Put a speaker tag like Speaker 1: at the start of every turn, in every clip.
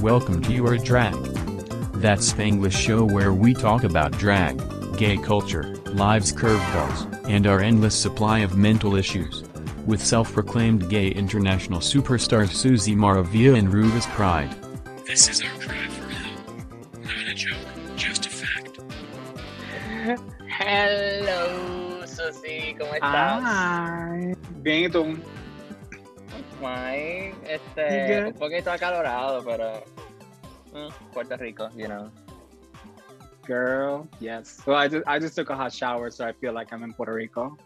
Speaker 1: Welcome to Your Drag. That Spanglish show where we talk about drag, gay culture, lives curveballs, and our endless supply of mental issues. With self-proclaimed gay international superstars Susie Maravilla and Rufus Pride. This is our
Speaker 2: estás?
Speaker 3: Ay, bien, ¿y tú? You
Speaker 2: este, un poquito acalorado, pero mm, Puerto Rico, you know.
Speaker 3: Girl, yes. Well, I just, I just took a hot shower, so I feel like I'm in Puerto Rico.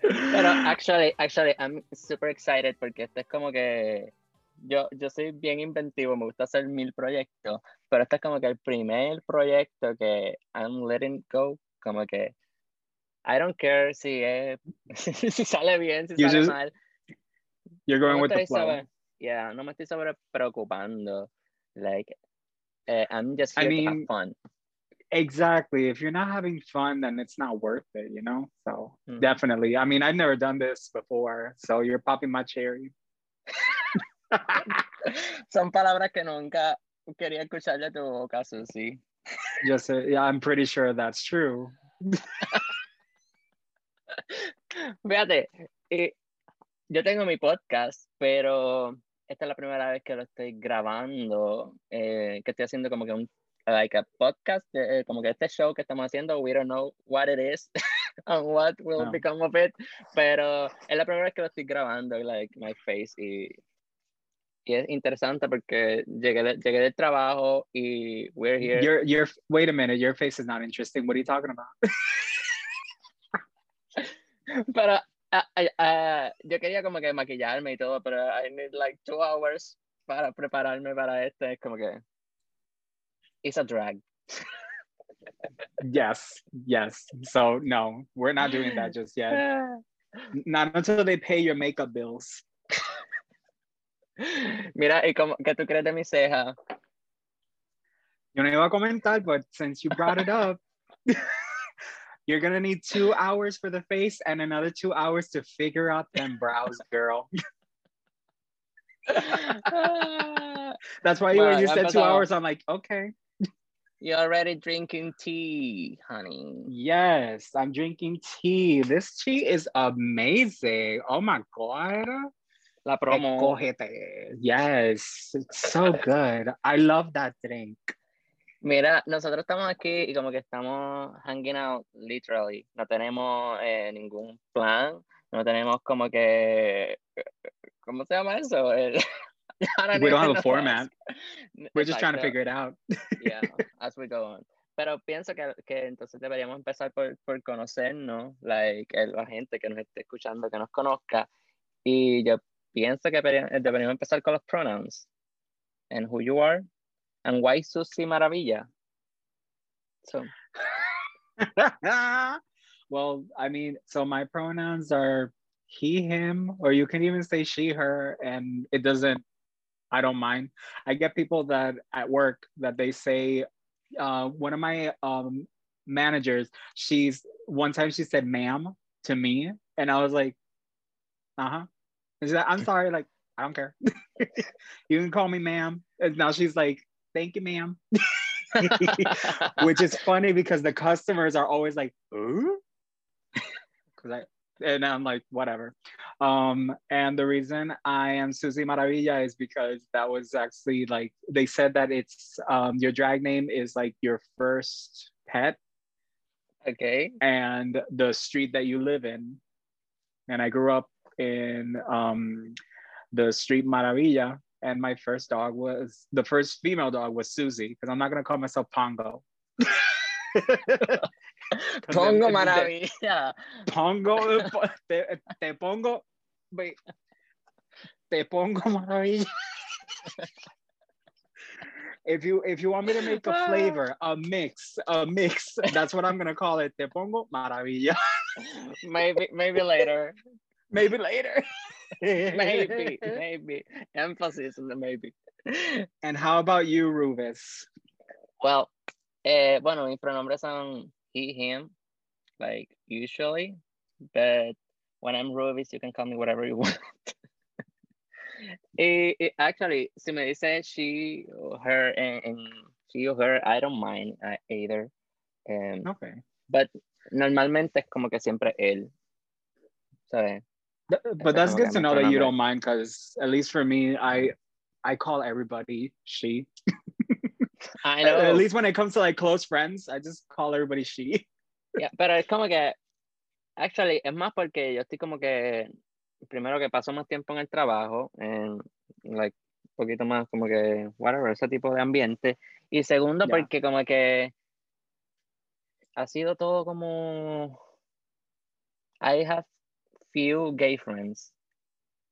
Speaker 2: Pero actually, actually, I'm super excited porque este es como que yo, yo soy bien inventivo, me gusta hacer mil proyectos, pero este es como que el primer proyecto que I'm letting go, como que I don't care si es, si sale bien, si
Speaker 3: You
Speaker 2: sale
Speaker 3: just-
Speaker 2: mal.
Speaker 3: You're going
Speaker 2: me
Speaker 3: with the flow.
Speaker 2: sobre- yeah, no me estoy sobre preocupando. Like, eh, I'm just
Speaker 3: I
Speaker 2: here to
Speaker 3: mean,
Speaker 2: have fun.
Speaker 3: Exactly. If you're not having fun, then it's not worth it, you know? So
Speaker 2: Mhm.
Speaker 3: definitely. I mean, I've never done this before, so you're popping my cherry.
Speaker 2: Son palabras que nunca quería escuchar de tu boca, Susi.
Speaker 3: Just, uh, yeah, I'm pretty sure that's true.
Speaker 2: Fíjate, eh, yo tengo mi podcast, pero esta es la primera vez que lo estoy grabando, eh, que estoy haciendo como que un like a podcast, eh, como que este show que estamos haciendo, we don't know what it is and what will
Speaker 3: No.
Speaker 2: become of it, pero es la primera vez que lo estoy grabando, like my face, y, y es interesante porque llegué, de- llegué del trabajo y we're here.
Speaker 3: Your, your, wait a minute. Your face is not interesting. What are you talking about?
Speaker 2: Pero ah, ah, yo quería como que maquillarme y todo, pero I need like two hours para prepararme para este. Es como que. It's a drag.
Speaker 3: Yes, yes. So no, we're not doing that just yet. Not until they pay your makeup bills.
Speaker 2: Mira, ¿y cómo, qué tú crees de mi ceja?
Speaker 3: Yo no iba a comentar, but since you brought it up, you're gonna need two hours for the face and another two hours to figure out them brows, girl. That's why you, when
Speaker 2: Well,
Speaker 3: you said two hours, I'm like, okay,
Speaker 2: You're already drinking tea, honey.
Speaker 3: yes, I'm drinking tea. This tea is amazing. Oh my god.
Speaker 2: La promo.
Speaker 3: Cógete. Yes, it's so good. I love that drink.
Speaker 2: Mira, nosotros estamos aquí y como que estamos hanging out, literally. No tenemos eh, ningún plan, no tenemos como que, ¿cómo se llama eso? El- don't
Speaker 3: We don't have a format. We're just trying to figure it out.
Speaker 2: Yeah, as we go on. Pero pienso que, que entonces deberíamos empezar por, por conocernos, like, la gente que nos esté escuchando, que nos conozca. Y yo pienso que deberíamos empezar con los pronouns. And who you are, and why Susi Maravilla. So,
Speaker 3: well, I mean, so my pronouns are he, him, or you can even say she, her, and it doesn't, I don't mind. I get people that at work that they say, uh, one of my um, managers, she's one time she said ma'am to me, and I was like, uh huh. And she's like, I'm sorry, like, I don't care. you can call me ma'am. And now she's like, thank you, ma'am. which is funny because the customers are always like, "Ooh," because I and I'm like, whatever. Um, and the reason I am Susie Maravilla is because that was actually like they said that it's um your drag name is like your first pet
Speaker 2: okay.
Speaker 3: and the street that you live in. And I grew up in um the street Maravilla. And my first dog was the first female dog was Susie, because I'm not gonna call myself Pongo.
Speaker 2: Pongo
Speaker 3: then-
Speaker 2: Maravilla.
Speaker 3: Pongo, te, te pongo, wait, te pongo maravilla. if you if you want me to make a flavor, a mix, a mix, that's what I'm gonna call it. Te pongo maravilla.
Speaker 2: maybe, maybe later.
Speaker 3: Maybe later.
Speaker 2: Maybe, maybe. Emphasis on the maybe.
Speaker 3: And how about you, Rubies?
Speaker 2: Well, eh, bueno, mis pronombres son he, him, like usually, but when I'm Rubies, you can call me whatever you want. it, it, actually, si me dice she or her and, and she or her, I don't mind uh, either. Um,
Speaker 3: Okay.
Speaker 2: but normalmente es como que siempre él. ¿Sabes?
Speaker 3: Th- But that's good
Speaker 2: que
Speaker 3: to know that you don't mind because at least for me, I I call everybody she.
Speaker 2: I
Speaker 3: At-
Speaker 2: know.
Speaker 3: At least when it comes to like close friends, I just call everybody she.
Speaker 2: Yeah, pero es como que, actually, es más porque yo estoy como que, primero que paso más tiempo en el trabajo, en, like, un poquito más como que, whatever, ese tipo de ambiente. Y segundo,
Speaker 3: Yeah.
Speaker 2: porque como que ha sido todo como, I have few gay friends,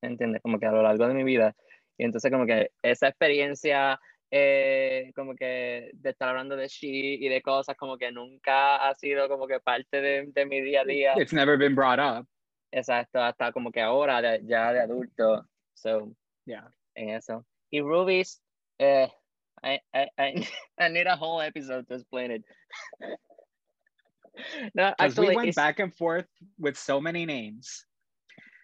Speaker 2: ¿entiendes? Como que a lo largo de mi vida. Y entonces como que esa experiencia eh, como que de estar hablando de she y de cosas como que nunca ha sido como que parte de, de mi día a día.
Speaker 3: It's never been brought up.
Speaker 2: Exacto, hasta como que ahora, de- ya de adulto. So,
Speaker 3: Yeah.
Speaker 2: en eso. Y Rubies, eh, I, I, I, I need a whole episode to explain it. no,
Speaker 3: Because we
Speaker 2: actually,
Speaker 3: went back and forth with so many names.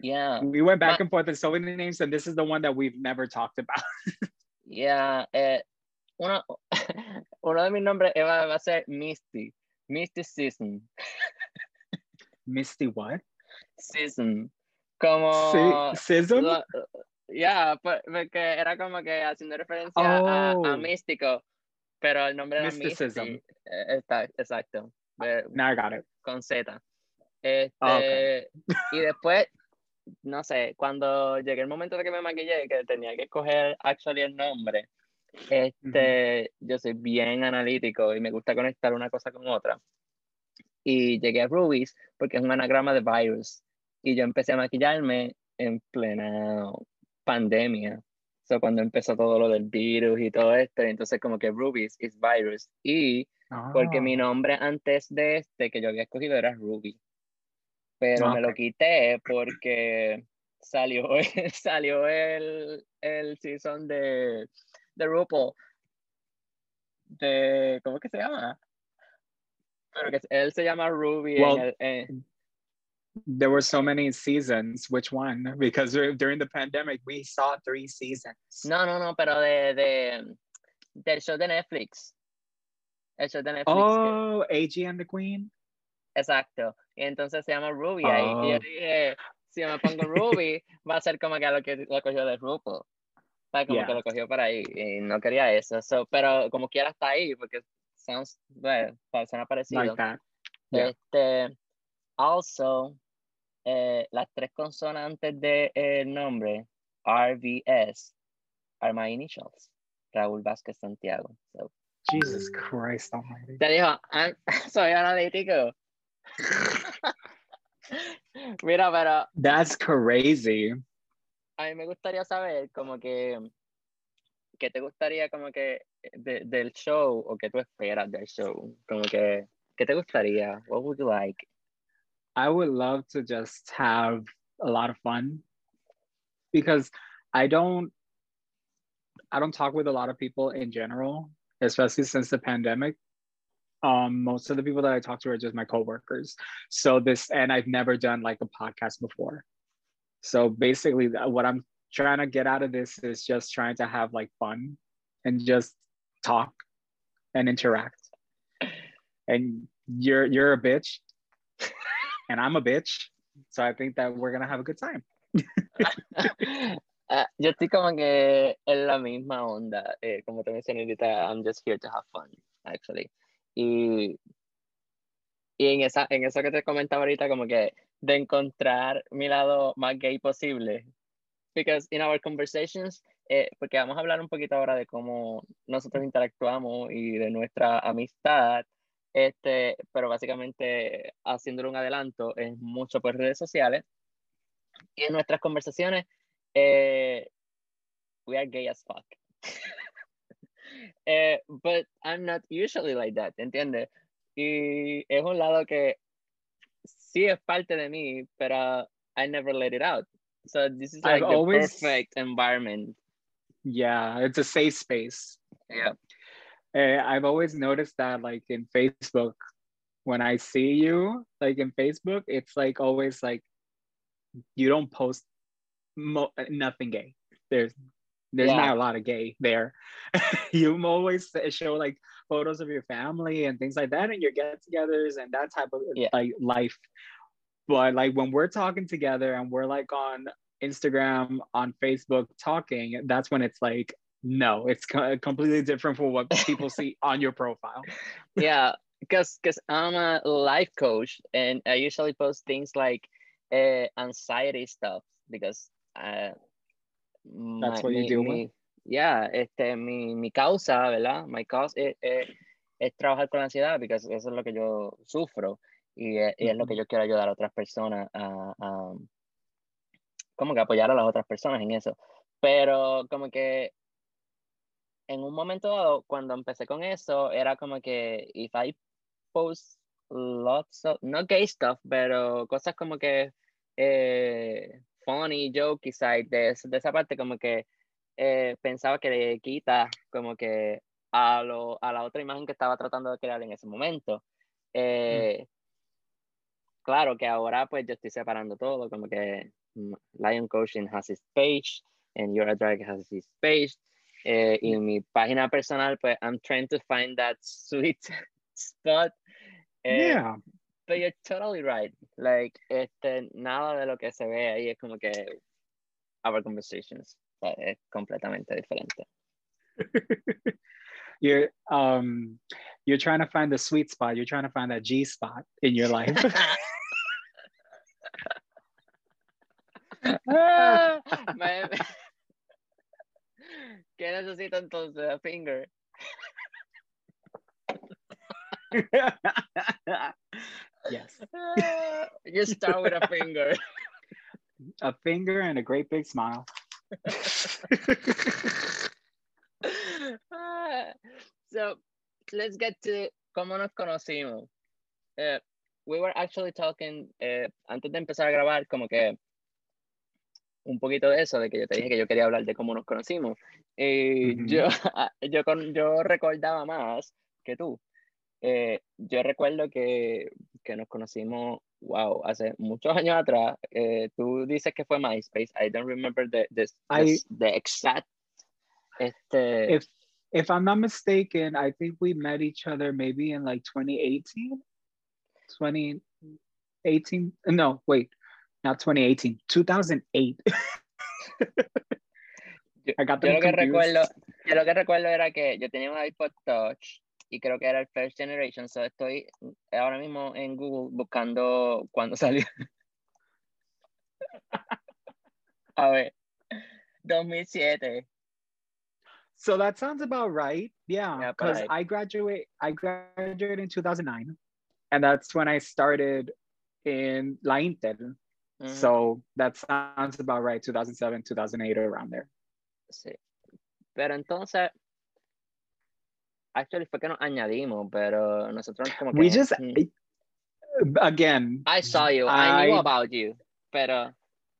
Speaker 2: Yeah,
Speaker 3: We went back
Speaker 2: Ma-
Speaker 3: and forth with so many names, and this is the one that we've never talked about.
Speaker 2: yeah. Eh, uno, uno de mis nombres va, a ser Misty. Misty Season.
Speaker 3: Misty what?
Speaker 2: Season. Como...
Speaker 3: Si- Sism?
Speaker 2: lo- Ya, por- porque era como que haciendo referencia a, a
Speaker 3: Oh.
Speaker 2: místico, pero el nombre era
Speaker 3: Mysticism.
Speaker 2: Misty. Eh, Está, exacto. eh,
Speaker 3: Now I got it.
Speaker 2: con Z. Este,
Speaker 3: Ah, ok.
Speaker 2: Y después, no sé, cuando llegué el momento de que me maquillé, que tenía que escoger actually el nombre, este, yo soy bien analítico y me gusta conectar una cosa con otra. Y llegué a Rubies porque es un anagrama de virus. Y yo empecé a maquillarme en plena pandemia. So, cuando empezó todo lo del virus y todo esto, entonces como que Rubies is virus. Y porque mi
Speaker 3: Oh.
Speaker 2: nombre antes de este que yo había escogido era Ruby. Pero me lo quité porque salió, salió el, el season de, de RuPaul. De, ¿cómo es que se llama? Pero que él se llama Ruby. en
Speaker 3: Well,
Speaker 2: el- en-
Speaker 3: There were so many seasons. Which one? Because during the pandemic, we saw three seasons.
Speaker 2: no, no, no, pero de, de, del show de Netflix. El show de Netflix. que-
Speaker 3: Oh, AG and the Queen.
Speaker 2: Exacto. Y entonces se llama Ruby ahí. Y yo
Speaker 3: Oh.
Speaker 2: dije, si me pongo Ruby, va a ser como que lo que lo cogió de RuPaul. Sea, como que
Speaker 3: Yeah.
Speaker 2: lo cogió por ahí. Y no quería eso. So, pero como quiera está ahí, porque sounds, bueno, suena parecido.
Speaker 3: Like that. Yeah.
Speaker 2: Este, also, eh, las tres consonantes del nombre, RVS, are my initials. Raúl Vázquez Santiago. So,
Speaker 3: Jesus Christ Almighty.
Speaker 2: te dijo, "Ah, soy analítico. Mira, pero
Speaker 3: That's crazy.
Speaker 2: a mí me gustaría saber como que qué te gustaría como que de- del show o qué tú esperas del show. Como que, ¿qué te gustaría? What would you like?
Speaker 3: I would love to just have a lot of fun because I don't I don't talk with a lot of people in general, especially since the pandemic. Um, most of the people that I talk to are just my coworkers. So this, and I've never done like a podcast before. So basically, what I'm trying to get out of this is just trying to have like fun and just talk and interact. And you're you're a bitch, and I'm a bitch. So I think that we're gonna have a good time.
Speaker 2: Ah, yo estoy como que en la misma onda, eh, como te mencioné ahorita, I'm just here to have fun, actually. Y, y en, esa, en eso que te comentaba ahorita, como que de encontrar mi lado más gay posible. Because in our conversations, eh, porque vamos a hablar un poquito ahora de cómo nosotros interactuamos y de nuestra amistad, este, pero básicamente haciéndole un adelanto, es mucho por redes sociales. Y en nuestras conversaciones, eh, we are gay as fuck. eh, but I'm not usually like that, ¿entiendes? Y es un lado que sí es parte de mí, pero I never let it out. So this is like
Speaker 3: I've
Speaker 2: the
Speaker 3: always-
Speaker 2: perfect environment.
Speaker 3: Yeah, it's a safe space.
Speaker 2: Yeah.
Speaker 3: Uh, I've always noticed that, like in Facebook, when I see you like in Facebook, it's like always like you don't post mo- nothing gay. There's there's
Speaker 2: Yeah.
Speaker 3: not a lot of gay there. you always show like photos of your family and things like that and your get-togethers and that type of
Speaker 2: Yeah.
Speaker 3: like life. But like when we're talking together and we're like on Instagram, on Facebook talking, that's when it's like no, it's co- completely different from what people see on your profile.
Speaker 2: yeah, because because I'm a life coach and I usually post things like uh, anxiety stuff because uh,
Speaker 3: That's what you deal with?
Speaker 2: Yeah, este, mi, mi causa, ¿verdad? My cause es, es, es trabajar con la ansiedad porque eso es lo que yo sufro y, es- y es lo que yo quiero ayudar a otras personas a, a como que apoyar a las otras personas en eso. Pero como que en un momento dado, cuando empecé con eso, era como que if I post lots of, no gay stuff, pero cosas como que eh, funny, jokey side de, de esa parte, como que eh, pensaba que le quita como que a, lo, a la otra imagen que estaba tratando de crear en ese momento. Eh, Claro que ahora pues yo estoy separando todo, como que mm, Lion Coaching has his page and You're a Drag has his page. Eh, y mi página personal, pues I'm trying to find that sweet spot. Eh,
Speaker 3: yeah.
Speaker 2: But you're totally right. Like, este, nada de lo que se ve ahí es como que our conversations. O sea, es completamente diferente.
Speaker 3: You're um you're trying to find the sweet spot. You're trying to find that G spot in your life.
Speaker 2: Ah, ¿Qué necesito entonces? A finger.
Speaker 3: Yes.
Speaker 2: you start with a finger.
Speaker 3: A finger and a great big smile.
Speaker 2: So let's get to cómo nos conocimos. Eh, we were actually talking eh, antes de empezar a grabar, como que un poquito de eso, de que yo te dije que yo quería hablar de cómo nos conocimos. Y
Speaker 3: Ujú.
Speaker 2: yo, yo, yo recordaba más que tú. Eh, yo recuerdo que, que nos conocimos, wow, hace muchos años atrás. Eh, tú dices que fue MySpace. I don't remember the, the,
Speaker 3: I-
Speaker 2: the exact. Este,
Speaker 3: If if I'm not mistaken, I think we met each other maybe in like 2018. 2018. No, wait. Not 2018. 2008.
Speaker 2: Yo,
Speaker 3: I got
Speaker 2: yo lo que recuerdo, yo lo que recuerdo era que yo tenía un iPod Touch y creo que era el first generation, so estoy ahora mismo en Google buscando cuándo salió. A ver, 2007.
Speaker 3: So that sounds about right. Yeah,
Speaker 2: Yeah,
Speaker 3: because
Speaker 2: right.
Speaker 3: I graduate I graduated in 2009 and that's when I started in La Inter.
Speaker 2: Ujú, mm-hmm.
Speaker 3: So that sounds about right. 2007, 2008 around there.
Speaker 2: sí. Pero entonces, actually fue que nos añadimos, pero nosotros como que...
Speaker 3: We just
Speaker 2: mm,
Speaker 3: again.
Speaker 2: I saw you, I, knew
Speaker 3: I-
Speaker 2: about you, pero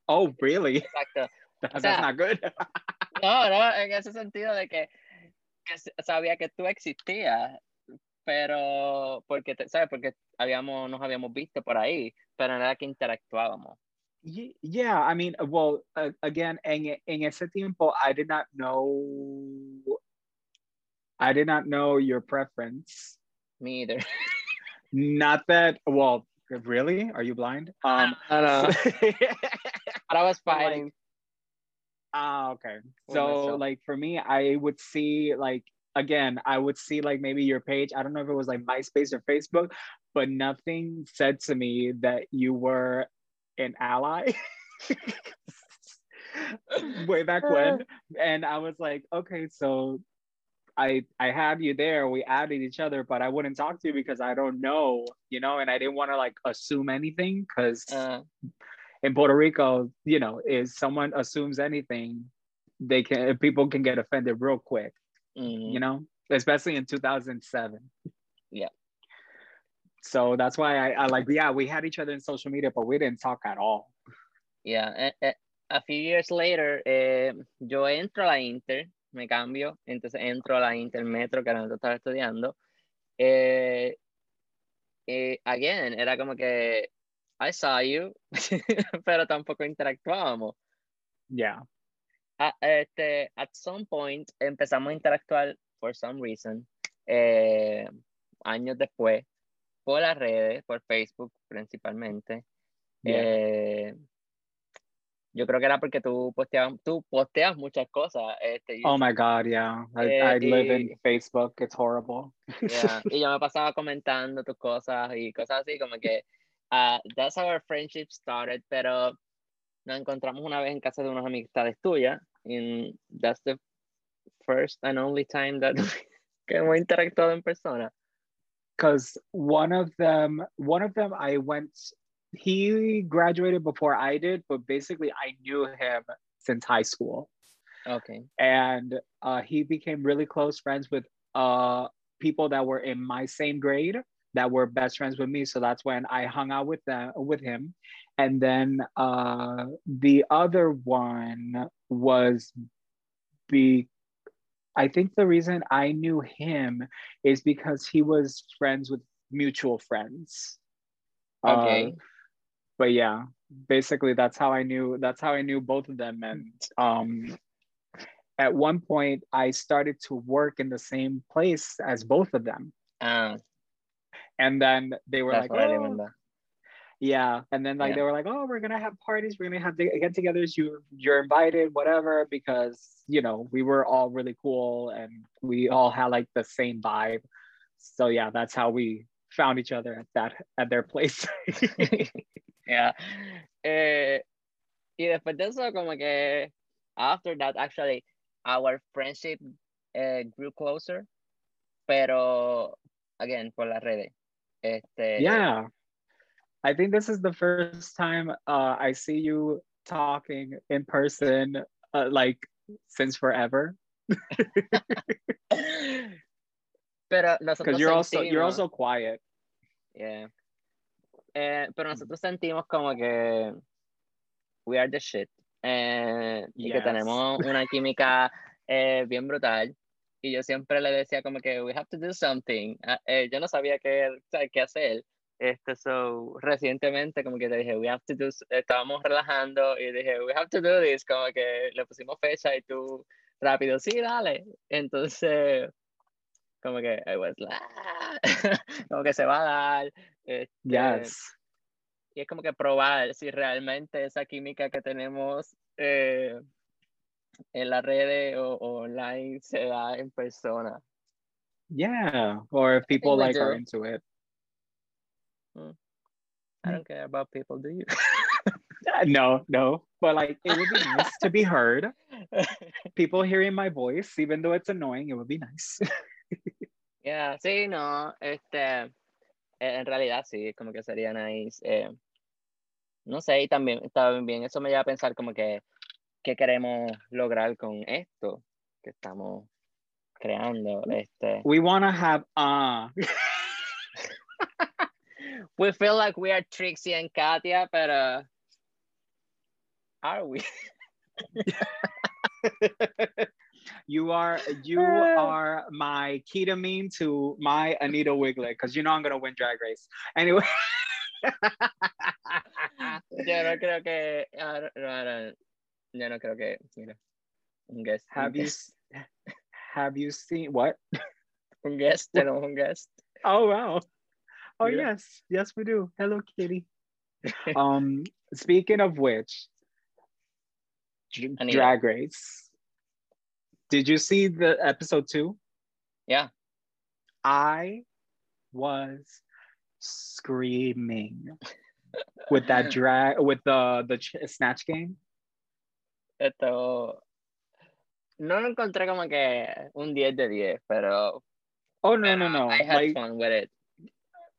Speaker 3: Oh, really?
Speaker 2: exacto.
Speaker 3: That's
Speaker 2: sea,
Speaker 3: not good.
Speaker 2: No, no, en ese sentido de que, que sabía que tú existías, pero porque, ¿sabes? Porque habíamos, nos habíamos visto por ahí, pero nada que interactuábamos.
Speaker 3: Ye- yeah, I mean, well, uh, again, en, en ese tiempo, I did not know, I did not know your preference.
Speaker 2: Me either.
Speaker 3: Not that, well, really? Are you blind? Um,
Speaker 2: no, no. But I was
Speaker 3: But, like,
Speaker 2: fighting.
Speaker 3: ah, okay. So, like, for me, I would see, like, again, I would see, like, maybe your page. I don't know if it was like MySpace or Facebook, but nothing said to me that you were an ally. way back when and i was like okay so i i have you there we added each other but i wouldn't talk to you because i don't know you know and i didn't want to like assume anything because
Speaker 2: Ah,
Speaker 3: in puerto rico you know if someone assumes anything they can people can get offended real quick
Speaker 2: mm,
Speaker 3: you know especially in 2007
Speaker 2: Yeah.
Speaker 3: so that's why I, I like yeah we had each other in social media but we didn't talk at all
Speaker 2: yeah. eh, eh, a few years later, eh, yo entro a la Inter, me cambio, entonces entro a la Intermetro que era donde estaba estudiando. Eh, Y again, era como que I saw you, pero tampoco interactuábamos.
Speaker 3: Yeah.
Speaker 2: Ah, este, at some point empezamos a interactuar for some reason, eh, años después, por las redes, por Facebook principalmente.
Speaker 3: Yeah.
Speaker 2: Eh, yo creo que era porque tú posteabas, tú posteas muchas cosas. Este,
Speaker 3: Oh my God, yeah. I,
Speaker 2: Eh,
Speaker 3: I live in
Speaker 2: y-
Speaker 3: Facebook. It's horrible.
Speaker 2: yeah, Y yo me pasaba comentando tus cosas y cosas así, como que ah, that's how our friendship started, pero nos encontramos una vez en casa de unas amistades tuyas, and that's the first and only time that que hemos interactuado en persona.
Speaker 3: Because one of them, one of them, I went. He graduated before I did, but basically I knew him since high school,
Speaker 2: Okay.
Speaker 3: and uh, he became really close friends with uh people that were in my same grade that were best friends with me. So that's when I hung out with them with him, and then uh the other one was be I think the reason I knew him is because he was friends with mutual friends.
Speaker 2: Okay.
Speaker 3: Uh, but yeah, basically that's how I knew that's how I knew both of them. And um at one point I started to work in the same place as both of them.
Speaker 2: Ah,
Speaker 3: And then they were like, "Oh, yeah. And then like
Speaker 2: Yeah.
Speaker 3: they were like, oh, we're gonna have parties, we're gonna have the get-togethers. You you're invited, whatever, because you know we were all really cool and we all had like the same vibe. So yeah, that's how we found each other at that at their place.
Speaker 2: Yeah. Eh, y después de eso, como que after that, actually, our friendship eh, grew closer, pero again, por las redes. Este,
Speaker 3: yeah. I think this is the first time uh, I see you talking in person, uh, like since forever.
Speaker 2: Pero nosotros
Speaker 3: Because you're also you're also quiet.
Speaker 2: Yeah. Eh, pero nosotros sentimos como que we are the shit. Eh, y que
Speaker 3: Yes.
Speaker 2: tenemos una química eh, bien brutal. Y yo siempre le decía como que we have to do something. Ah, eh, yo no sabía qué, qué hacer. Este, so, recientemente como que te dije, we have to do, estábamos relajando y dije, we have to do this, como que le pusimos fecha y tú rápido, sí, dale. Entonces, como que I was like, como que se va a dar. Este,
Speaker 3: Yes.
Speaker 2: y es como que probar si realmente esa química que tenemos eh, en las redes o, o online se da en persona.
Speaker 3: Yeah. Or if people like are into it.
Speaker 2: I don't care about people, do you?
Speaker 3: No, no. But like it would be nice to be heard. People hearing my voice, even though it's annoying, it would be nice.
Speaker 2: yeah, sí, no, este, en realidad sí, como que sería nice. eh, no sé, y también, también eso me lleva a pensar como que, ¿qué queremos lograr con esto que estamos creando? Este,
Speaker 3: we want to have uh
Speaker 2: we feel like we are Trixie and Katia, pero are we?
Speaker 3: you are you are my Kita Mean to my Anita Wigl'it because you know I'm gonna win Drag Race. Anyway,
Speaker 2: Yo no creo que, ahora- no, ahora- yo no creo que, mira, un guest, un
Speaker 3: have you
Speaker 2: guest,
Speaker 3: have you seen what?
Speaker 2: un guest, tenemos un guest.
Speaker 3: Oh wow. Oh
Speaker 2: Yeah.
Speaker 3: yes, yes we do. Hello Kitty. um speaking of which
Speaker 2: Anita.
Speaker 3: Drag Race. Did you see the episode 2?
Speaker 2: Yeah.
Speaker 3: I was screaming with that drag with the the ch- snatch game.
Speaker 2: Esto, no lo encontré como que un 10 de 10, pero
Speaker 3: Oh no no no!
Speaker 2: I had
Speaker 3: Like
Speaker 2: fun with it.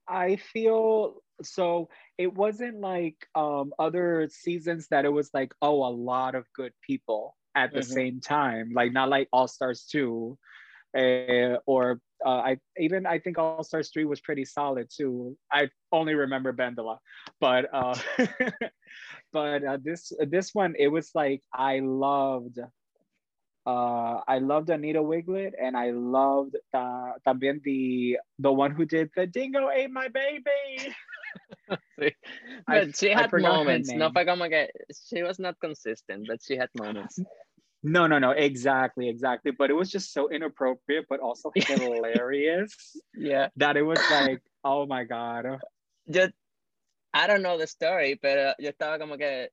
Speaker 3: I feel so. It wasn't like um other seasons that it was like oh a lot of good people at the
Speaker 2: Mhm.
Speaker 3: same time. Like not like All Stars two, uh, or uh, I even I think All Stars three was pretty solid too. I only remember Bendela, but uh, but uh, this this one it was like I loved uh, I loved Anita Wigl'it, and I loved uh, también the the one who did the Dingo ate my baby.
Speaker 2: Sí.
Speaker 3: I-
Speaker 2: But she had moments. No fue como que she was not consistent, but she had moments.
Speaker 3: No, no, no, exactly, exactly. But it was just so inappropriate, but also hilarious
Speaker 2: Yeah.
Speaker 3: that it was like, oh my god.
Speaker 2: Yo, I don't know the story, pero yo estaba como que,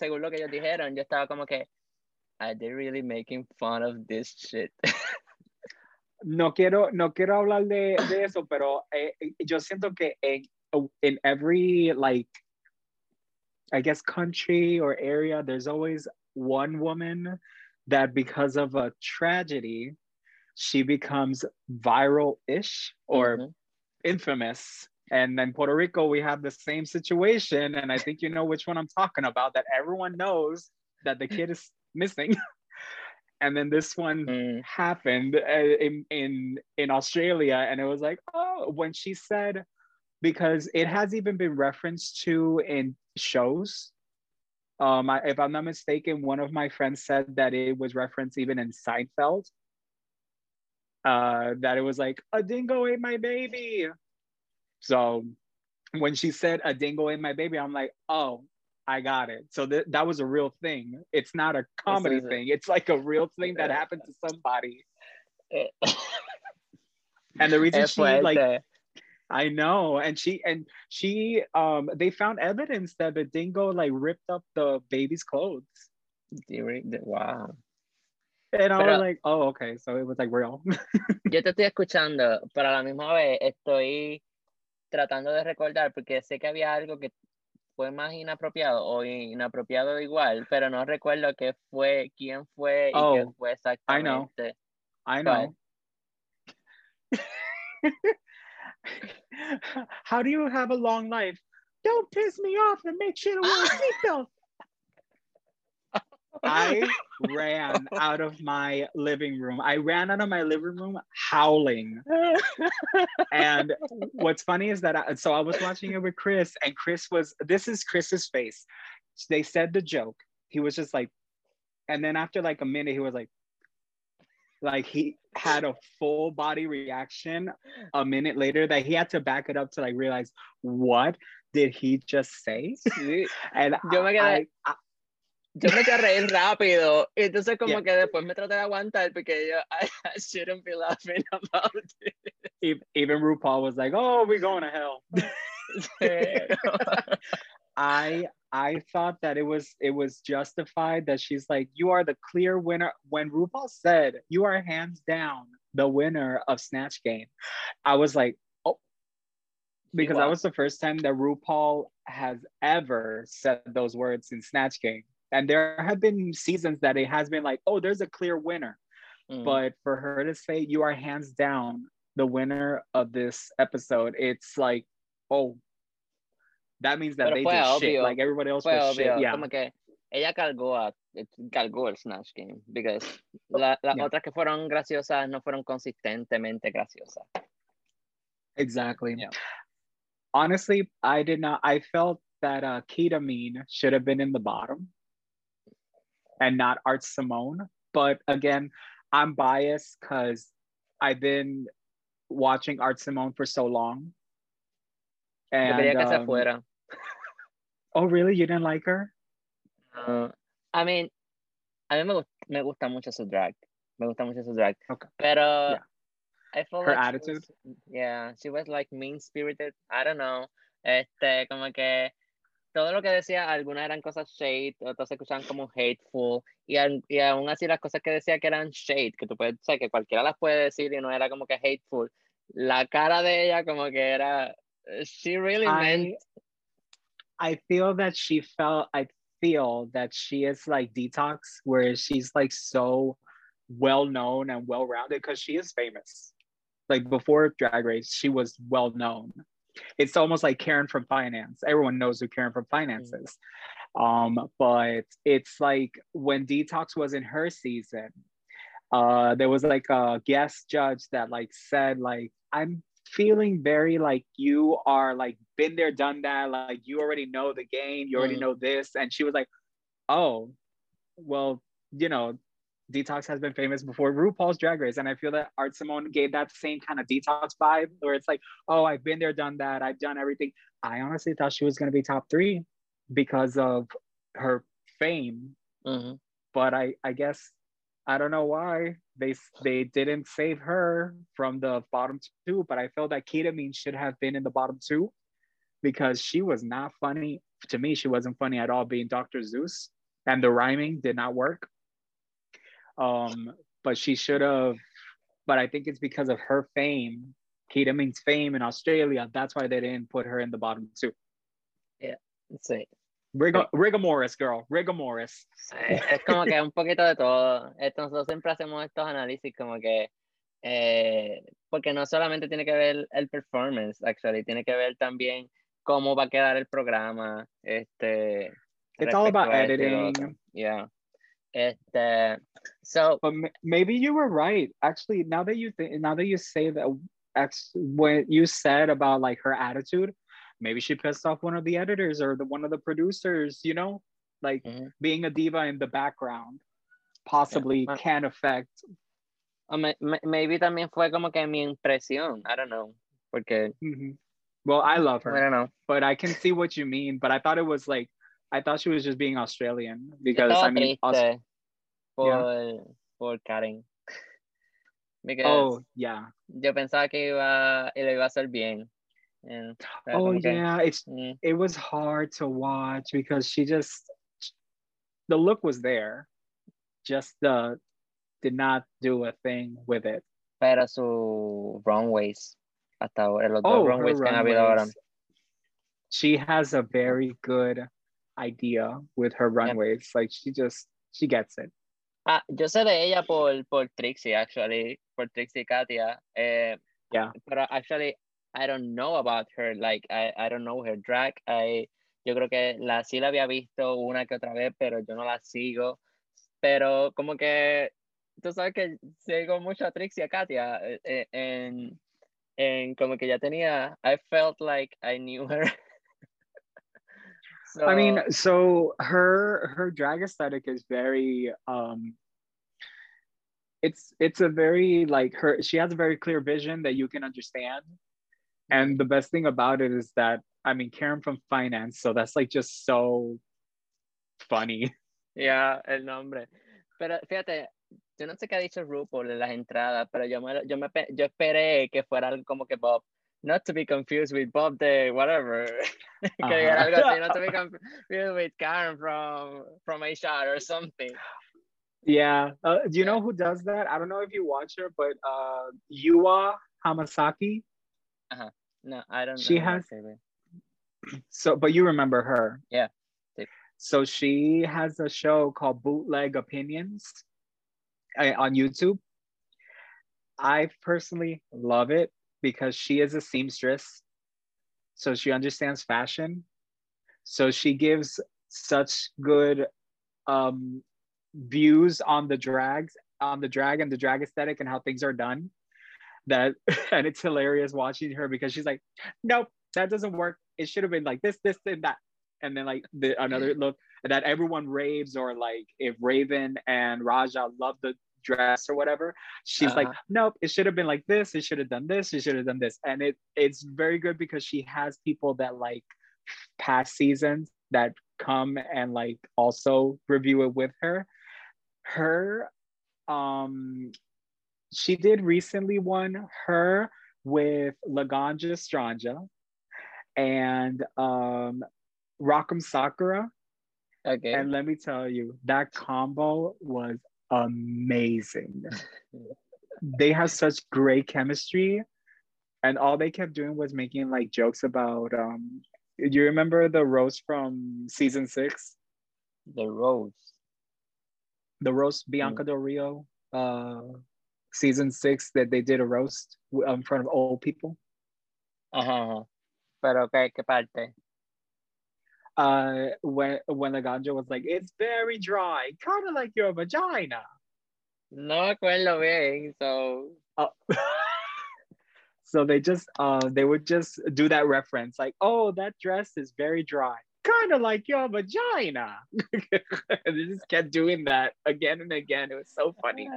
Speaker 2: según lo que ellos dijeron, yo estaba como que, are they really making fun of this shit?
Speaker 3: No quiero, no quiero hablar de, de eso, pero eh, yo siento que en, in every like, I guess country or area, there's always one woman that because of a tragedy, she becomes viral-ish or
Speaker 2: Mhm.
Speaker 3: infamous. And then Puerto Rico, we have the same situation. And I think you know which one I'm talking about, that everyone knows that the kid is missing. and then this one
Speaker 2: Mm.
Speaker 3: happened uh, in, in, in Australia. And it was like, oh, when she said, because it has even been referenced to in shows. Um, I, if I'm not mistaken, one of my friends said that it was referenced even in Seinfeld. Uh, that it was like a dingo ate my baby. So when she said a dingo ate my baby, I'm like, oh, I got it. So th- that was a real thing. It's not a comedy thing. It's like a real thing that happened to somebody. And the reason she like. I know, and she and she um they found evidence that the dingo like ripped up the baby's clothes,
Speaker 2: Wow.
Speaker 3: and I
Speaker 2: Pero-
Speaker 3: was like, oh okay, so it was like real.
Speaker 2: Yo te estoy escuchando, pero a la misma vez estoy tratando de recordar porque sé que había algo que fue más inapropiado o inapropiado igual, pero no recuerdo qué fue, quién fue y qué
Speaker 3: Oh,
Speaker 2: fue
Speaker 3: I know.
Speaker 2: exactamente.
Speaker 3: I know. How do you have a long life? Don't piss me off and make sure to wear a seatbelt. I ran out of my living room. I ran out of my living room howling. And what's funny is that I, so I was watching it with Chris, and Chris was this is Chris's face. They said the joke. He was just like, and then after like a minute, he was like, like he had a full body reaction a minute later that he had to back it up to like realize what did he just say?
Speaker 2: Sí.
Speaker 3: And
Speaker 2: Yo me quedé-
Speaker 3: I- I-
Speaker 2: Yo me eché a reír rápido y entonces como
Speaker 3: Yeah.
Speaker 2: que después me traté de aguantar porque yo I, I shouldn't be laughing about it.
Speaker 3: even RuPaul was like, "Oh, we're going to hell." I I thought that it was it was justified that she's like, you are the clear winner. When RuPaul said you are hands down the winner of Snatch Game, I was like, oh, because that
Speaker 2: was.
Speaker 3: was the first time that RuPaul has ever said those words in Snatch Game. And there have been seasons that it has been like, oh, there's a clear winner.
Speaker 2: Mm.
Speaker 3: But for her to say you are hands down the winner of this episode, it's like, oh, that means that
Speaker 2: Pero
Speaker 3: they
Speaker 2: fue
Speaker 3: did shit. Like everybody else
Speaker 2: fue
Speaker 3: was
Speaker 2: obvio,
Speaker 3: shit. Yeah.
Speaker 2: como que ella cargó, a, cargó el Snatch Game, because la- las
Speaker 3: Yeah.
Speaker 2: otras que fueron graciosas no fueron consistentemente graciosas.
Speaker 3: Exactly.
Speaker 2: Yeah.
Speaker 3: Honestly, I did not. I felt that uh, Kita Mean should have been in the bottom and not Art Simone. But again, I'm biased because I've been watching Art Simone for so long. And,
Speaker 2: quería que se
Speaker 3: um,
Speaker 2: fuera.
Speaker 3: Oh, really? You didn't like her?
Speaker 2: Uh, I mean, a mí me, me gusta mucho su drag. Me gusta mucho su drag.
Speaker 3: Okay.
Speaker 2: Pero
Speaker 3: Yeah.
Speaker 2: I felt
Speaker 3: Her
Speaker 2: like she
Speaker 3: attitude?
Speaker 2: was- yeah, she was like mean spirited. I don't know. Este, como que todo lo que decía, algunas eran cosas shade, otras se escuchaban como hateful. Y, y aún así las cosas que decía que eran shade, que tú puedes, o sea, que cualquiera las puede decir y no era como que hateful. La cara de ella como que era, she really meant
Speaker 3: I feel that she felt I feel that she is like detox where she's like so well known and well rounded because she is famous. Like before Drag Race, she was well known. It's almost like Karen from Finance. Everyone knows who Karen from Finance
Speaker 2: Mm.
Speaker 3: is. Um, but it's like when Detox was in her season, uh, there was like a guest judge that like said like I'm feeling very like you are like been there done that like you already know the game you already
Speaker 2: Mm.
Speaker 3: know this and she was like oh well you know Detox has been famous before RuPaul's Drag Race, and I feel that Art Simone gave that same kind of Detox vibe, where it's like, oh, I've been there, done that, I've done everything. I honestly thought she was gonna be top three because of her fame,
Speaker 2: Mhm.
Speaker 3: but I I guess I don't know why they they didn't save her from the bottom two, but I felt that Kita Mean should have been in the bottom two because she was not funny. To me, she wasn't funny at all being Dr. Seuss, and the rhyming did not work. Um, but she should have, but I think it's because of her fame, Kita Mean's fame in Australia. That's why they didn't put her in the bottom two.
Speaker 2: Yeah, Sí.
Speaker 3: Rigor, rigor Morris, girl, rigor Morris.
Speaker 2: Eh, Es como que un poquito de todo. Esto, nosotros siempre hacemos estos análisis como que, eh, porque no solamente tiene que ver el performance, actually, tiene que ver también cómo va a quedar el programa. Este,
Speaker 3: It's all about editing.
Speaker 2: Yeah. Este, so,
Speaker 3: But maybe you were right. Actually, now that you think, now that you say that, what you said about like her attitude, maybe she pissed off one of the editors or the one of the producers. You know, like
Speaker 2: Mhm.
Speaker 3: being a diva in the background possibly
Speaker 2: Uh,
Speaker 3: can affect.
Speaker 2: o me- me- maybe también fue como que mi impresión, I don't know, porque,
Speaker 3: Mhm. Well, I love her I
Speaker 2: don't know.
Speaker 3: but I can see what you mean. But I thought it was like, I thought she was just being Australian because I mean, Aus-
Speaker 2: triste por, por Karen. Because
Speaker 3: oh yeah,
Speaker 2: yo pensaba que iba, y lo iba a hacer bien. Pero
Speaker 3: oh
Speaker 2: que,
Speaker 3: yeah, it's
Speaker 2: mm,
Speaker 3: it was hard to watch because she just the look was there just uh did not do a thing with it
Speaker 2: pero su runways, hasta ahora, los dos
Speaker 3: oh her
Speaker 2: runways que han habido ahora.
Speaker 3: she has a very good idea with her runways like she just she gets it
Speaker 2: Ah, yo sé de ella por, por Trixie, actually, por Trixie Katya. Eh,
Speaker 3: Yeah.
Speaker 2: Pero actually, I don't know about her, like, I, I don't know her drag. I, yo creo que la sí la había visto una que otra vez, pero yo no la sigo. Pero como que, tú sabes que sigo mucho a Trixie y a Katya, eh, eh, en, en como que ya tenía, I felt like I knew her.
Speaker 3: i mean
Speaker 2: So,
Speaker 3: so her her drag aesthetic is very um it's it's a very like her she has a very clear vision that you can understand and the best thing about it is that i mean karen from finance so that's like just so funny
Speaker 2: Yeah, el nombre. Pero fíjate, yo no sé qué ha dicho RuPaul en las entradas, pero yo, me, yo, me, yo esperé que fuera algo como que Bob. Not to be confused with Bob de whatever. dijera algo así, not to be confused with Karen from, from HR or something.
Speaker 3: yeah uh, do you know who does that i don't know if you watch her but uh yuhua hamasaki
Speaker 2: No, I don't
Speaker 3: She
Speaker 2: know.
Speaker 3: has- so but you remember her.
Speaker 2: Yeah.
Speaker 3: So she has a show called bootleg opinions uh, on youtube. I personally love it because she is a seamstress. So she understands fashion. So she gives such good um views on the drags on the drag and the drag aesthetic and how things are done that and it's hilarious watching her because she's like nope that doesn't work. It should have been like this this and that. And then like the another look that everyone raves or like if raven and raja love the dress or whatever she's like
Speaker 2: Uh-huh.
Speaker 3: nope it should have been like this. It should have done this. It should have done this. And it it's very good because she has people that like past seasons that come and like also review it with her. Her um she did recently one her with laganja estranja and um rock m sakura
Speaker 2: Okay.
Speaker 3: and let me tell you that combo was amazing they have such great chemistry and all they kept doing was making like jokes about um do you remember the roast from season six
Speaker 2: the Rose.
Speaker 3: the roast bianca del rio uh season six that they did a roast in front of old people
Speaker 2: ajá. Pero, ¿qué, qué parte?
Speaker 3: uh when when the ganja was like it's very dry kind of like your vagina
Speaker 2: No acuerdo bien, so...
Speaker 3: Oh. so they just uh they would just do that reference like oh that dress is very dry kind of like your vagina. they just kept doing that again and again. It was so funny.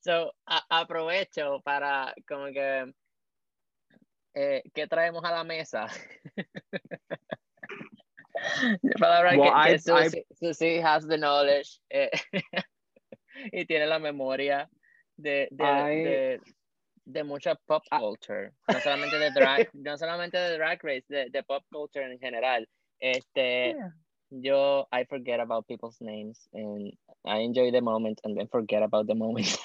Speaker 2: So, a- aprovecho para como que, eh, ¿qué traemos a la mesa? Palabra
Speaker 3: Well,
Speaker 2: que,
Speaker 3: I-
Speaker 2: que Susie, Susie has the knowledge eh, y tiene la memoria de, de,
Speaker 3: I-
Speaker 2: de, de mucha pop culture, no solamente de drag, no solamente de drag race, de, de pop culture en general. Este, yo I forget about people's names and I enjoy the moment and then forget about the moment.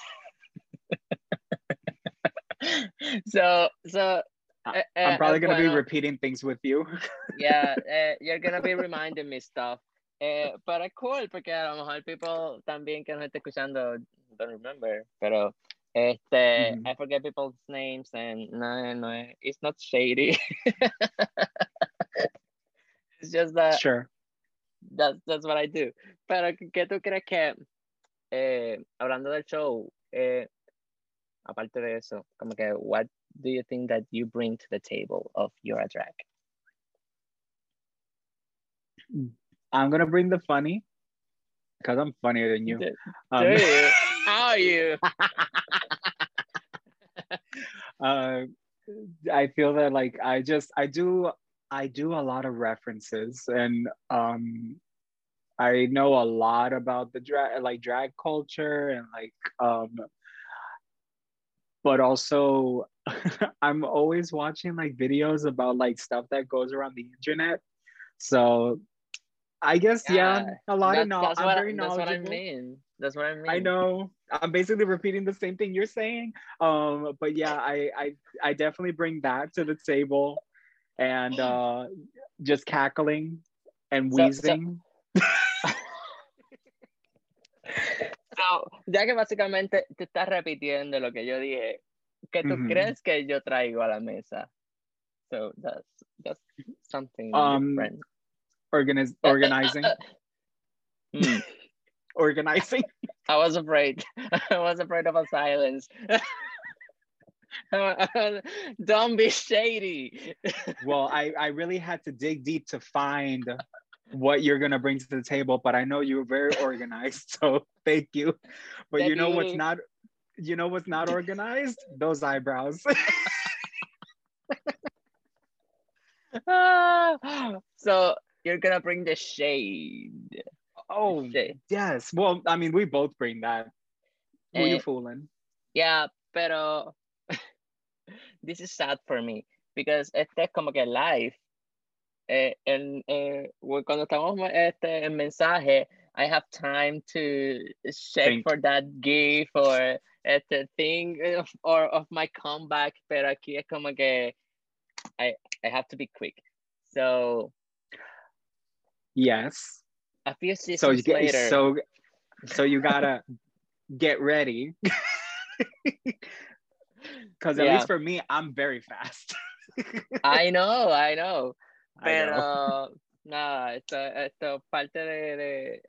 Speaker 2: so so eh,
Speaker 3: I'm probably gonna be repeating things with you.
Speaker 2: yeah, eh, you're gonna be reminding me stuff. Eh, pero es cool porque a lo mejor people también que nos está escuchando don't remember, pero este
Speaker 3: Mhm.
Speaker 2: I forget people's names and no, no, it's not shady. it's just that
Speaker 3: sure.
Speaker 2: That's, that's what I do. Pero, ¿qué tú crees que, eh, hablando del show, eh, aparte de eso, como que, what do you think that you bring to the table of your drag?
Speaker 3: I'm gonna bring the funny because I'm funnier than you.
Speaker 2: Do,
Speaker 3: Um,
Speaker 2: you? Are you?
Speaker 3: uh, I feel that like I just I do I do a lot of references and um I know a lot about the drag like drag culture and like um but also I'm always watching like videos about like stuff that goes around the internet. So I guess yeah,
Speaker 2: Yeah,
Speaker 3: a lot
Speaker 2: That-
Speaker 3: of no
Speaker 2: that's,
Speaker 3: I'm
Speaker 2: what,
Speaker 3: very
Speaker 2: that's what I mean. That's what I mean.
Speaker 3: I know. I'm basically repeating the same thing you're saying. Um, but yeah, I, I I definitely bring that to the table and uh just cackling and
Speaker 2: So- so-
Speaker 3: wheezing.
Speaker 2: So, ya que básicamente te estás repitiendo lo que yo dije, ¿qué tú
Speaker 3: Ujú.
Speaker 2: crees que yo traigo a la mesa? So, that's, that's something
Speaker 3: Um,
Speaker 2: different.
Speaker 3: Organiz- organizing.
Speaker 2: Hmm.
Speaker 3: organizing.
Speaker 2: I was afraid. I was afraid of a silence. Don't be shady.
Speaker 3: Well, I, I really had to dig deep to find what you're gonna bring to the table, but I know you're very organized, so thank you. But you know what's not you know what's not organized? Those eyebrows.
Speaker 2: so you're gonna bring the shade.
Speaker 3: oh
Speaker 2: Shade.
Speaker 3: yes. Well, I mean we both bring that. Who you
Speaker 2: Eh,
Speaker 3: fooling?
Speaker 2: Yeah, pero this is sad for me because este es como que live. Eh, en, eh, cuando estamos este, en mensaje, I have time to check
Speaker 3: Think.
Speaker 2: for that gift or este thing of, or of my comeback, pero aquí es como que I, I have to be quick. So
Speaker 3: Yes.
Speaker 2: a few seasons
Speaker 3: So you get
Speaker 2: later,
Speaker 3: so so you gotta get ready. Cause at
Speaker 2: Yeah.
Speaker 3: least for me, I'm very fast.
Speaker 2: I know, I know.
Speaker 3: I know.
Speaker 2: Pero nada, esto, esto parte de, de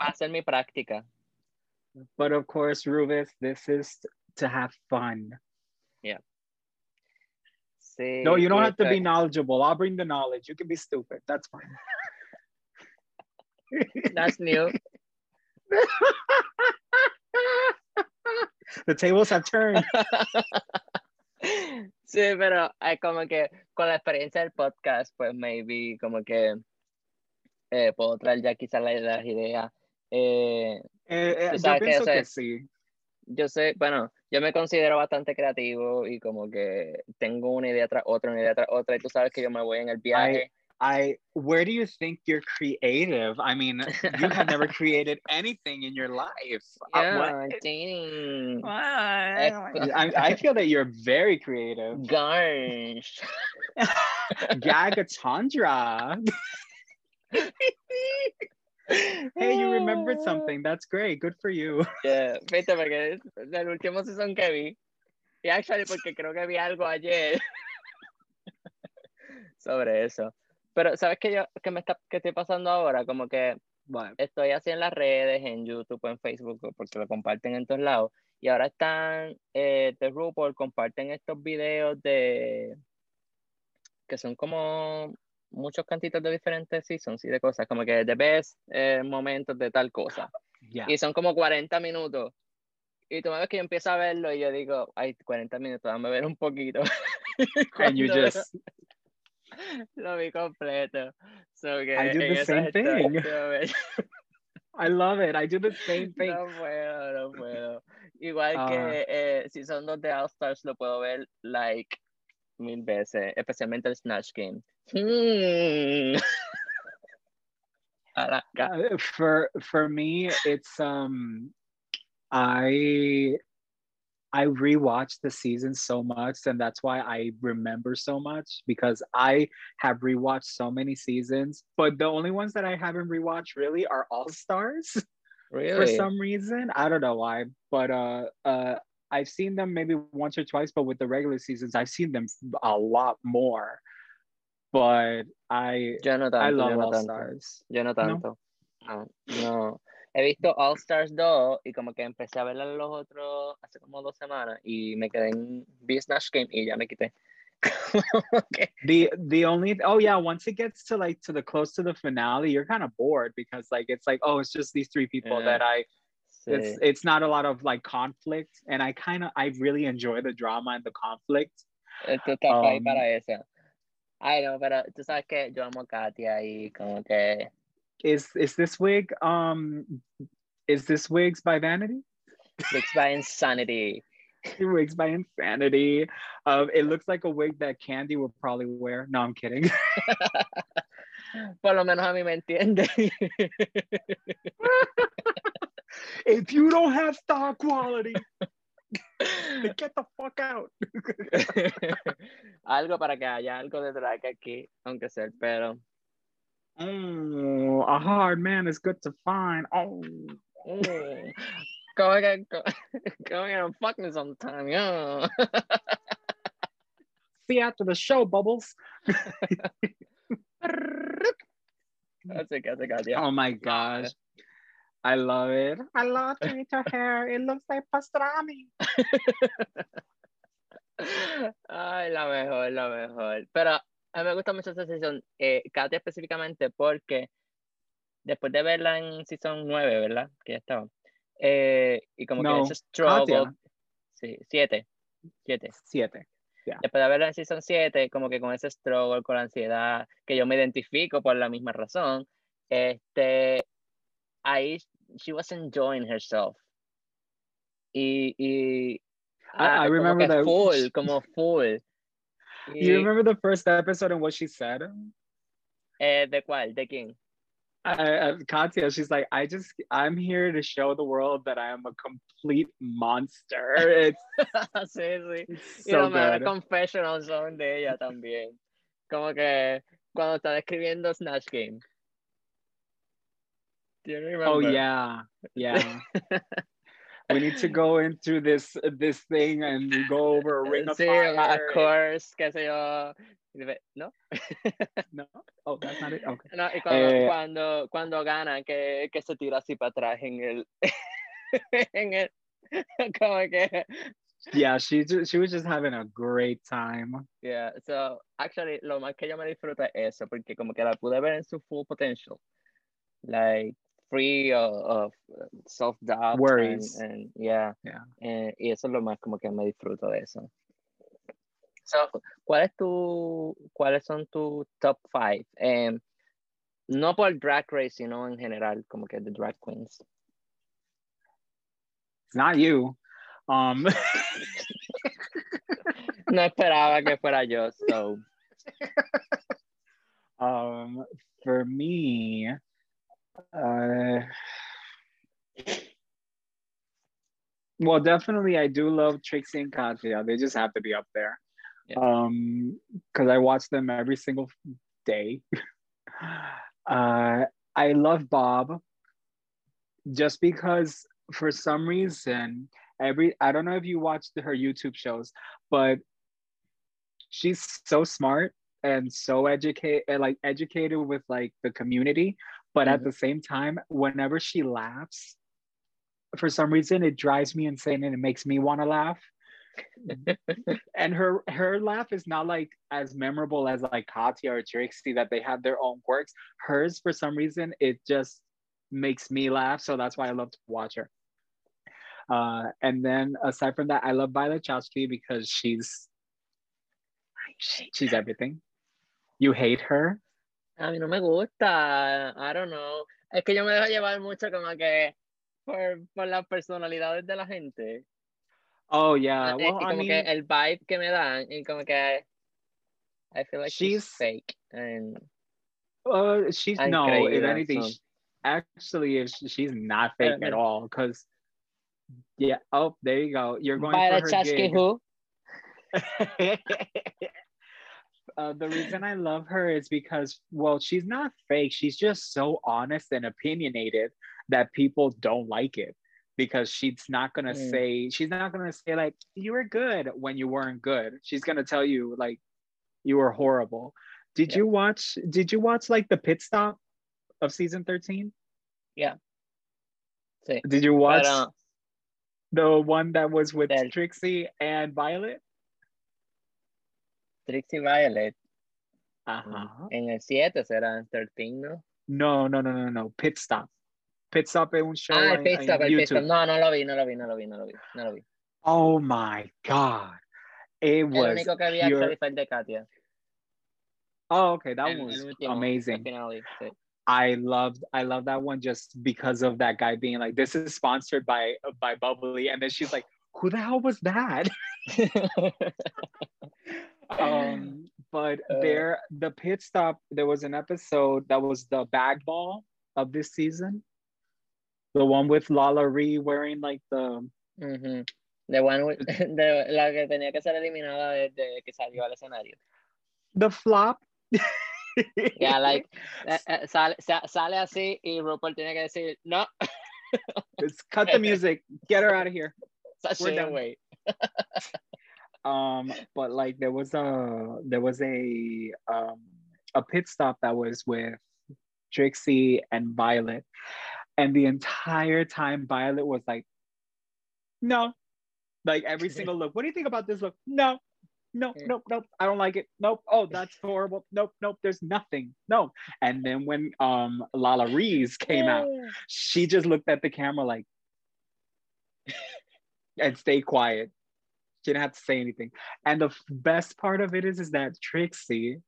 Speaker 2: va a ser mi práctica.
Speaker 3: But of course, Rubies, this is to have fun.
Speaker 2: Sí,
Speaker 3: No, you don't have to be knowledgeable. I'll bring the knowledge. You can be stupid. That's fine.
Speaker 2: That's new.
Speaker 3: the tables have turned.
Speaker 2: Sí, pero es como que con la experiencia del podcast, pues maybe como que eh, puedo traer ya quizás la- las ideas. Eh,
Speaker 3: Eh, eh, yo
Speaker 2: que
Speaker 3: pienso que sí.
Speaker 2: yo sé, bueno, yo me considero bastante creativo y como que tengo una idea tras otra, una idea tras otra, y tú sabes que yo me voy en el viaje.
Speaker 3: I where do you think you're creative? I mean, you have never created anything in your life. Uh,
Speaker 2: Yeah,
Speaker 3: what?
Speaker 2: dang.
Speaker 3: I, I feel that you're very creative.
Speaker 2: Gosh.
Speaker 3: Gagatrondra. Hey, you remembered something. That's great. Good for you.
Speaker 2: Yeah, viste, porque del último season que vi, y actually porque creo que vi algo ayer sobre eso. Pero, ¿sabes qué, yo, qué me está, qué estoy pasando ahora? Como que
Speaker 3: What?
Speaker 2: estoy así en las redes, en YouTube, en Facebook, porque lo comparten en todos lados. Y ahora están eh, de RuPaul, comparten estos videos de que son como muchos cantitos de diferentes seasons y de cosas, como que the best eh, momentos de tal cosa.
Speaker 3: Yeah.
Speaker 2: Y son como 40 minutos. Y tú me ves que yo empiezo a verlo y yo digo, ay, 40 minutos, dame ver un poquito.
Speaker 3: And you just
Speaker 2: Lo vi completo. So que
Speaker 3: I do the same thing. I love it. I do the same thing.
Speaker 2: No puedo, no puedo. Igual
Speaker 3: Ah.
Speaker 2: que eh, si son dos de All Stars, lo puedo ver like mil veces, especialmente el Snatch Game. Hmm. A la ca-
Speaker 3: Uh, for for me it's um i i rewatched the season so much and that's why i remember so much because i have rewatched so many seasons but the only ones that i haven't rewatched really are all stars
Speaker 2: Really?
Speaker 3: for some reason i don't know why but uh uh i've seen them maybe once or twice but with the regular seasons i've seen them a lot more but i
Speaker 2: Yo no tanto,
Speaker 3: i
Speaker 2: yo
Speaker 3: love
Speaker 2: no
Speaker 3: all
Speaker 2: tanto.
Speaker 3: stars
Speaker 2: Yo no tanto. No, no. He visto All Stars 2 y como que empecé a ver los otros hace como dos semanas y me quedé en Snatch Game y ya me quité. Que-
Speaker 3: the the only oh yeah once it gets to like to the close to the finale you're kind of bored because like it's like oh it's just these three people
Speaker 2: Yeah.
Speaker 3: that i
Speaker 2: sí.
Speaker 3: it's it's not a lot of like conflict and i kind of i really enjoy the drama and the conflict
Speaker 2: estás ahí
Speaker 3: Um,
Speaker 2: para eso. Ay, no, pero tú sabes que yo amo a Katya y como que
Speaker 3: is is this wig um is this wigs by vanity
Speaker 2: wigs by Insanity.
Speaker 3: wigs by insanity um it looks like a wig that candy would probably wear no i'm kidding
Speaker 2: Por lo menos a mí me entiende.
Speaker 3: if you don't have star quality get the fuck out
Speaker 2: algo para que haya algo de drag aquí, aunque sea el pelo.
Speaker 3: Oh, a hard man is good to find. Oh,
Speaker 2: Mm. Como que, co- como que don't fuck me sometime, yeah.
Speaker 3: see after the show, Bubbles.
Speaker 2: Así que hace Katya.
Speaker 3: Oh my gosh. I love it. I love to eat her hair. It looks like pastrami.
Speaker 2: Ay, la mejor, la mejor. Pero a mí me gusta mucho esa sesión, eh, Katia específicamente, porque después de verla en season 9, ¿verdad? Que ya estaba. eh, y como
Speaker 3: No,
Speaker 2: que ese struggle.
Speaker 3: Katia.
Speaker 2: Sí, 7. 7.
Speaker 3: Siete.
Speaker 2: Después de verla en season 7, como que con ese struggle, con la ansiedad, que yo me identifico por la misma razón, este, ahí she was enjoying herself. Y, y ah,
Speaker 3: I
Speaker 2: como
Speaker 3: remember
Speaker 2: que
Speaker 3: that-
Speaker 2: full, como full. Y,
Speaker 3: You remember the first episode and what she said?
Speaker 2: eh, ¿De cuál? ¿De quién?
Speaker 3: Katya, she's like, I just, I'm here to show the world that I am a complete monster. It's,
Speaker 2: sí, sí.
Speaker 3: it's
Speaker 2: Y
Speaker 3: so
Speaker 2: mejores
Speaker 3: good.
Speaker 2: confessionals son de ella también. Como que cuando está escribiendo Snatch Game. Do you remember?
Speaker 3: Oh yeah, yeah. we need to go into this this thing and go over a ring of
Speaker 2: sí,
Speaker 3: fire.
Speaker 2: of course, qué sé yo. No,
Speaker 3: No, oh, that's not it. Okay.
Speaker 2: no, y cuando,
Speaker 3: Eh,
Speaker 2: cuando, cuando gana, que, que se tira así para atrás en el, en el, como que,
Speaker 3: Yeah, she just, she was just having a great time.
Speaker 2: yeah, so, actually, lo más que yo me disfruto es eso, porque como que la pude ver en su full potential, like, free of, of self-doubt.
Speaker 3: Worries.
Speaker 2: And, and, yeah,
Speaker 3: Yeah.
Speaker 2: Eh, y eso es lo más como que me disfruto de eso. So, ¿cuál es tu, ¿Cuáles son tus top five? Em, no por Drag Race, sino en general, como que de drag queens.
Speaker 3: Not you. Um,
Speaker 2: No esperaba que fuera yo, so.
Speaker 3: um, for me, uh, well, definitely, I do love Trixie and Katya. They just have to be up there.
Speaker 2: Yeah.
Speaker 3: Um, because I watch them every single day. uh, I love Bob, just because for some reason every I don't know if you watched her YouTube shows, but she's so smart and so educated like educated with like the community but at
Speaker 2: Mhm.
Speaker 3: the same time whenever she laughs for some reason it drives me insane and it makes me want to laugh and her her laugh is not like as memorable as like Katya or Trixie that they have their own quirks. Hers, for some reason, it just makes me laugh. So that's why I love to watch her. Uh, and then aside from that, I love Violet Chachki because she's she's everything. You hate her.
Speaker 2: A mí no me gusta. I don't know. Es que yo me dejo llevar mucho como que por, por las personalidades de la gente.
Speaker 3: Oh yeah.
Speaker 2: Ah,
Speaker 3: Well,
Speaker 2: y
Speaker 3: I mean,
Speaker 2: que el vibe que me dan y como que I feel like she's,
Speaker 3: She's-
Speaker 2: fake and
Speaker 3: uh, she's
Speaker 2: I'm
Speaker 3: no.
Speaker 2: crazy,
Speaker 3: If anything,
Speaker 2: some-
Speaker 3: sh- actually, she's not fake at all, because yeah. Oh, there you go. You're going
Speaker 2: Violet
Speaker 3: for her
Speaker 2: Chachki
Speaker 3: gig.
Speaker 2: who?
Speaker 3: uh, the reason I love her is because, well, she's not fake. She's just so honest and opinionated that people don't like it because she's not gonna
Speaker 2: Mm.
Speaker 3: say she's not gonna say like you were good when you weren't good. She's gonna tell you like you were horrible. Did
Speaker 2: Yeah.
Speaker 3: you watch? Did you watch like the pit stop of season thirteen?
Speaker 2: Sí.
Speaker 3: Did you watch
Speaker 2: Pero,
Speaker 3: the one that was with
Speaker 2: Del-
Speaker 3: Trixie and Violet?
Speaker 2: Trixie Violet
Speaker 3: Uh-huh.
Speaker 2: en el 7 será 13, ¿no?
Speaker 3: No, no, no, no, no. Pit stop. Pit stop es un show
Speaker 2: ah, el
Speaker 3: en-
Speaker 2: pit
Speaker 3: en
Speaker 2: stop, el pit stop.
Speaker 3: YouTube.
Speaker 2: No, no lo vi, no lo vi, no lo vi, no lo vi, no lo vi.
Speaker 3: Oh my god. It
Speaker 2: El
Speaker 3: was
Speaker 2: único que vi
Speaker 3: pure-
Speaker 2: actually fue el de Katya.
Speaker 3: Oh, okay, that
Speaker 2: El-
Speaker 3: was
Speaker 2: último, el
Speaker 3: amazing.
Speaker 2: finale, sí.
Speaker 3: I loved I love that one just because of that guy being like, this is sponsored by by Bubbly, and then she's like, who the hell was that? um, but
Speaker 2: Uh.
Speaker 3: there, the pit stop. There was an episode that was the bag ball of this season, the one with LaLa Ri wearing like the
Speaker 2: Ujú. The one with- de la que tenía que ser eliminada desde que salió al escenario.
Speaker 3: the flop.
Speaker 2: Yeah, like, eh, eh, sale, sa- sale así y RuPaul tiene que decir, no,
Speaker 3: Let's cut the music. Get her out of here.
Speaker 2: sashay
Speaker 3: done.
Speaker 2: away.
Speaker 3: Um but like there was a there was a um a pit stop that was with Trixie and Violet. And the entire time Violet was like no. Like every single look. What do you think about this look? No. No nope nope. I don't like it. Nope. Oh that's horrible. Nope nope. There's nothing. No. And then when um Lala Reese came out she just looked at the camera like and stay quiet. She didn't have to say anything. And the best part of it is, is that Trixie,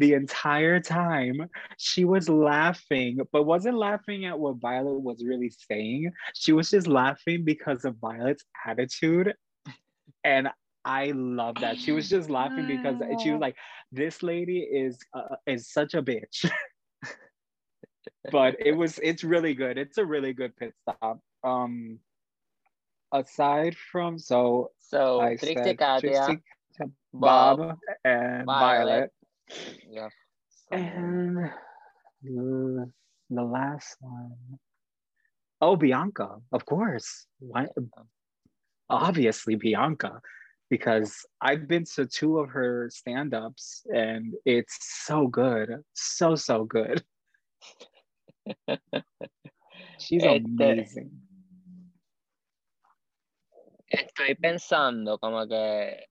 Speaker 3: the entire time, she was laughing, but wasn't laughing at what Violet was really saying. She was just laughing because of Violet's attitude. And I love that. She was just laughing because she was like, this lady is uh, is such a bitch. but it was it's really good. It's a really good pit stop. Um aside from so
Speaker 2: So,
Speaker 3: I
Speaker 2: Trixie
Speaker 3: said
Speaker 2: Katya,
Speaker 3: Trixie,
Speaker 2: Bob,
Speaker 3: Bob, and
Speaker 2: Violet.
Speaker 3: Violet.
Speaker 2: yeah.
Speaker 3: And the, the last one. Oh, Bianca, of course. Why? Obviously, Bianca, because I've been to two of her stand ups and it's so good. So, so good. She's amazing.
Speaker 2: Estoy pensando como que...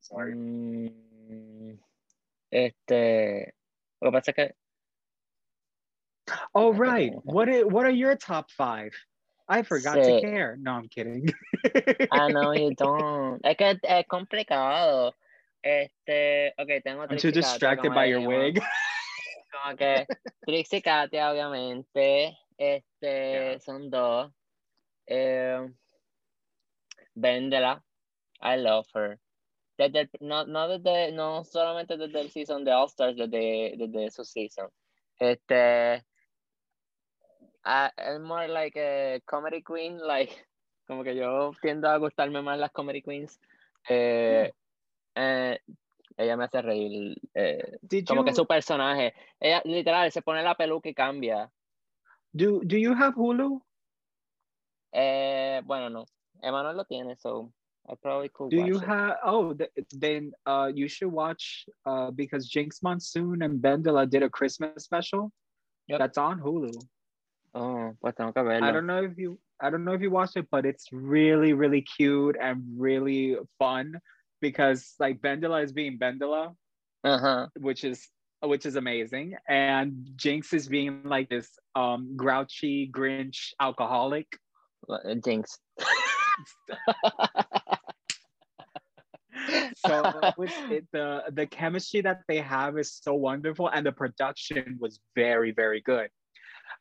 Speaker 3: Sorry.
Speaker 2: mm, este... Lo que pasa es que...
Speaker 3: Oh, right. What are, what are your top five? I forgot to care. No, I'm kidding.
Speaker 2: I know you don't. Es que es complicado. Este, ok, tengo
Speaker 3: I'm too
Speaker 2: Trixie
Speaker 3: distracted by your wig.
Speaker 2: Como que Trixie Katya, obviamente. Este,
Speaker 3: Yeah.
Speaker 2: son dos. Eh, Vendela. I love her. Desde el- no, no, desde, no solamente desde el season de All Stars, desde, desde su season. Este. ah, es more like a comedy queen, like. Como que yo tiendo a gustarme más las comedy queens. Eh, eh, ella me hace reír. eh, como
Speaker 3: you
Speaker 2: que su personaje. Ella literal se pone la peluca y cambia.
Speaker 3: do do you have Hulu?
Speaker 2: Eh, bueno, no. Emanuel lo tiene, so I probably could
Speaker 3: Do you have oh th- then uh you should watch uh because Jinkx Monsoon and Bendela did a Christmas special
Speaker 2: Yep.
Speaker 3: that's on Hulu.
Speaker 2: Oh, pues tengo que verlo.
Speaker 3: I don't know if you I don't know if you watched it, but it's really, really cute and really fun because like Bendela is being Bendela,
Speaker 2: Ajá.
Speaker 3: which is which is amazing, and Jinx is being like this um grouchy Grinch alcoholic.
Speaker 2: Uh, Jinkx.
Speaker 3: So uh, it it, the the chemistry that they have is so wonderful, and the production was very, very good.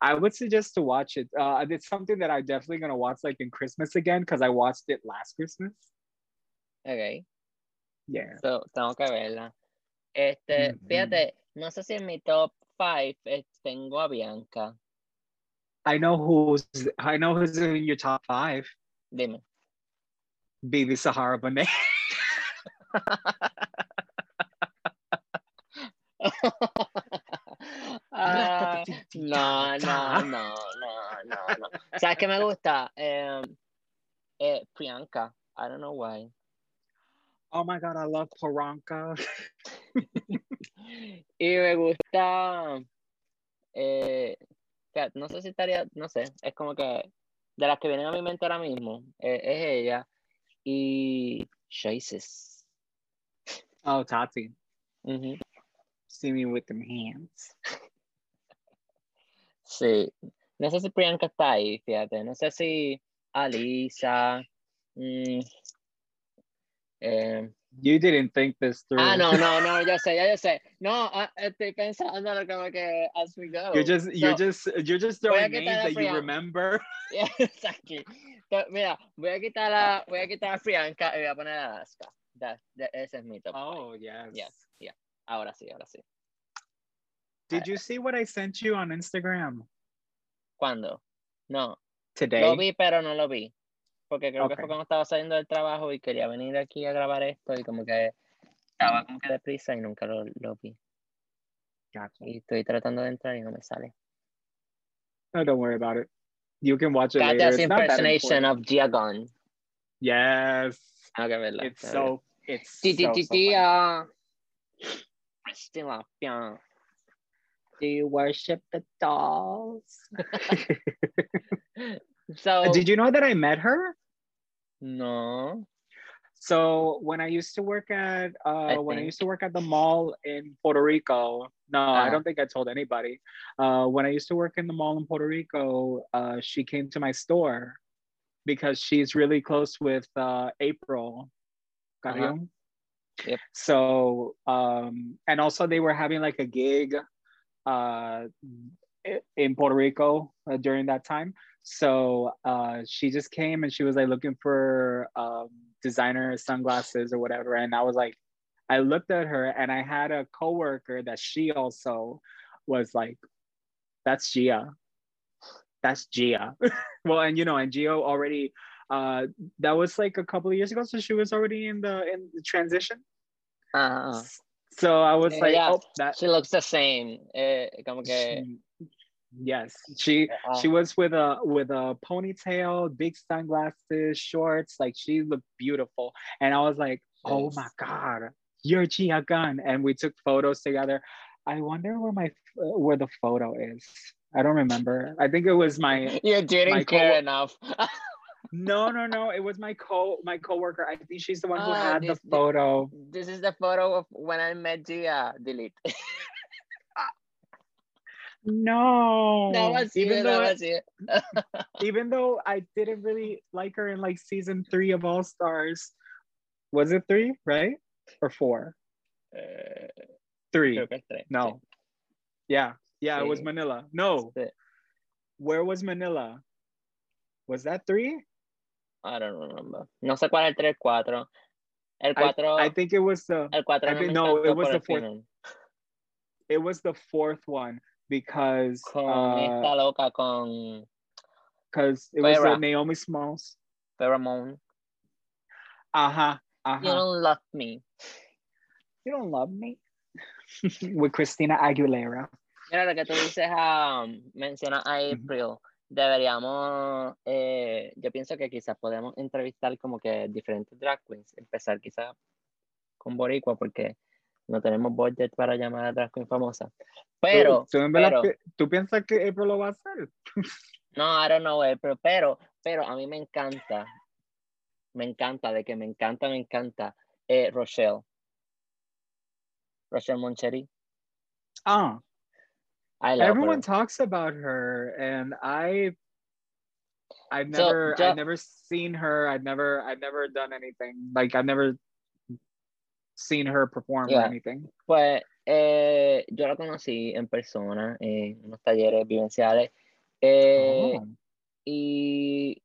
Speaker 3: I would suggest to watch it. Uh, it's something that I'm definitely gonna watch like in Christmas again because I watched it last Christmas.
Speaker 2: ok,
Speaker 3: Yeah.
Speaker 2: so, tengo que verla. Este,
Speaker 3: Ujú.
Speaker 2: fíjate, no sé si en mi top 5 eh, tengo a Bianca.
Speaker 3: I know who's I know who's in your top five.
Speaker 2: Dime.
Speaker 3: BeBe Zahara Benet.
Speaker 2: Ah, no, no, no, no, no, no. ¿Sabes qué me gusta? Eh, eh, Priyanka. I don't know why.
Speaker 3: Oh my god, I love Poranka.
Speaker 2: Y me gusta. Eh, no sé si estaría, no sé, es como que de las que vienen a mi mente ahora mismo, eh, es ella y Choices.
Speaker 3: Oh, Tati.
Speaker 2: Ujú.
Speaker 3: See me with them hands.
Speaker 2: Sí, no sé si Priyanka está ahí, fíjate, no sé si Alisa. mm, eh,
Speaker 3: You didn't think this through.
Speaker 2: ah, no, no, no, yo sé, ya yo sé. No, ah, estoy pensando como que as we go.
Speaker 3: You're just you're
Speaker 2: So,
Speaker 3: just you're just throwing names that you remember.
Speaker 2: Yeah, exactly. Pero, mira, voy a quitar a, voy a quitar a Priyanka y voy a poner a Alaska. That, that- ese es mi top.
Speaker 3: Oh yes.
Speaker 2: Yeah. Ahora sí, ahora sí.
Speaker 3: Did you see what I sent you on Instagram
Speaker 2: ¿Cuándo? No,
Speaker 3: today?
Speaker 2: lo vi, pero no lo vi. Porque creo que
Speaker 3: Ok.
Speaker 2: fue cuando estaba saliendo del trabajo y quería venir aquí a grabar esto y como que estaba como que deprisa y nunca lo, lo vi.
Speaker 3: Gotcha.
Speaker 2: Y estoy tratando de entrar y no me sale.
Speaker 3: No, don't worry about it. You can watch it later.
Speaker 2: Katya's
Speaker 3: It's that
Speaker 2: impersonation
Speaker 3: important.
Speaker 2: of Gia Gunn.
Speaker 3: Yes.
Speaker 2: Que verla.
Speaker 3: It's
Speaker 2: que
Speaker 3: so it's
Speaker 2: ti,
Speaker 3: so,
Speaker 2: ti,
Speaker 3: so
Speaker 2: ti,
Speaker 3: funny.
Speaker 2: ah. Do you worship the dolls? so
Speaker 3: Did you know that I met her?
Speaker 2: no.
Speaker 3: So when I used to work at uh, when I used to work at the mall in Puerto Rico, no, I
Speaker 2: Uh-huh.
Speaker 3: don't think I told anybody. Uh, when I used to work in the mall in Puerto Rico, uh, she came to my store because she's really close with uh, April Carrion.
Speaker 2: Yep.
Speaker 3: So um, and also they were having like a gig uh, in Puerto Rico uh, during that time. So uh, she just came and she was like looking for um, designer sunglasses or whatever. And I was like, I looked at her and I had a coworker that she also was like, that's Gia. That's Gia. well, and you know, and Gia already uh that was like a couple of years ago. So she was already in the in the transition.
Speaker 2: Ah,
Speaker 3: So I was
Speaker 2: Yeah,
Speaker 3: like,
Speaker 2: yeah.
Speaker 3: oh that
Speaker 2: she looks the same. Eh, como que
Speaker 3: yes she
Speaker 2: ah,
Speaker 3: she was with a with a ponytail big sunglasses shorts like she looked beautiful. And i was like oh my god you're gia gunn and we took photos together. I wonder where my where the photo is. I don't remember. I think it was my
Speaker 2: you didn't
Speaker 3: my
Speaker 2: care
Speaker 3: co-
Speaker 2: enough.
Speaker 3: no no no. It was my co my coworker. I think she's the one who
Speaker 2: Ah,
Speaker 3: had the
Speaker 2: this- this-
Speaker 3: photo.
Speaker 2: This is the photo of when I met Gia. Delete.
Speaker 3: no
Speaker 2: that was you.
Speaker 3: even
Speaker 2: That
Speaker 3: though
Speaker 2: was you.
Speaker 3: even though I didn't really like her in like season three of All Stars. Was it three, right? Or four?
Speaker 2: Eh,
Speaker 3: Three.
Speaker 2: creo que es tres,
Speaker 3: No. Yeah. Yeah, it was Manila. No. Where was Manila? Was that three?
Speaker 2: I don't remember. No sé cuál es el 3, 4. El
Speaker 3: I, I think it was the
Speaker 2: el 4
Speaker 3: I
Speaker 2: no
Speaker 3: think-
Speaker 2: me
Speaker 3: no, it was the fourth.
Speaker 2: final.
Speaker 3: it was the fourth one because
Speaker 2: Con
Speaker 3: uh
Speaker 2: esta loca con
Speaker 3: because it was uh. Naomi Smalls.
Speaker 2: Pheromone.
Speaker 3: Uh-huh.
Speaker 2: You
Speaker 3: Uh-huh.
Speaker 2: don't love me.
Speaker 3: You don't love me. With Christina Aguilera.
Speaker 2: Mira lo que tú dices, a mencionas a. April. Deberíamos, eh, yo pienso que quizás podemos entrevistar como que diferentes drag queens. Empezar quizás con Boricua porque no tenemos budget para llamar a drag queen famosa. Pero,
Speaker 3: ¿Tú, tú en verdad
Speaker 2: pero,
Speaker 3: pi- ¿tú piensas que April lo va a hacer?
Speaker 2: No, I don't know, eh, pero, pero, pero a mí me encanta, me encanta, de que me encanta, me encanta, eh, Rochelle. Rochelle Moncheri.
Speaker 3: Oh,
Speaker 2: I love
Speaker 3: everyone
Speaker 2: her.
Speaker 3: talks about her, and I, I've never, I've never seen her. I've never, I've never done anything like I've never seen her perform or
Speaker 2: Yeah.
Speaker 3: anything.
Speaker 2: Pues eh, yo la conocí en persona en unos talleres vivenciales eh,
Speaker 3: Oh.
Speaker 2: y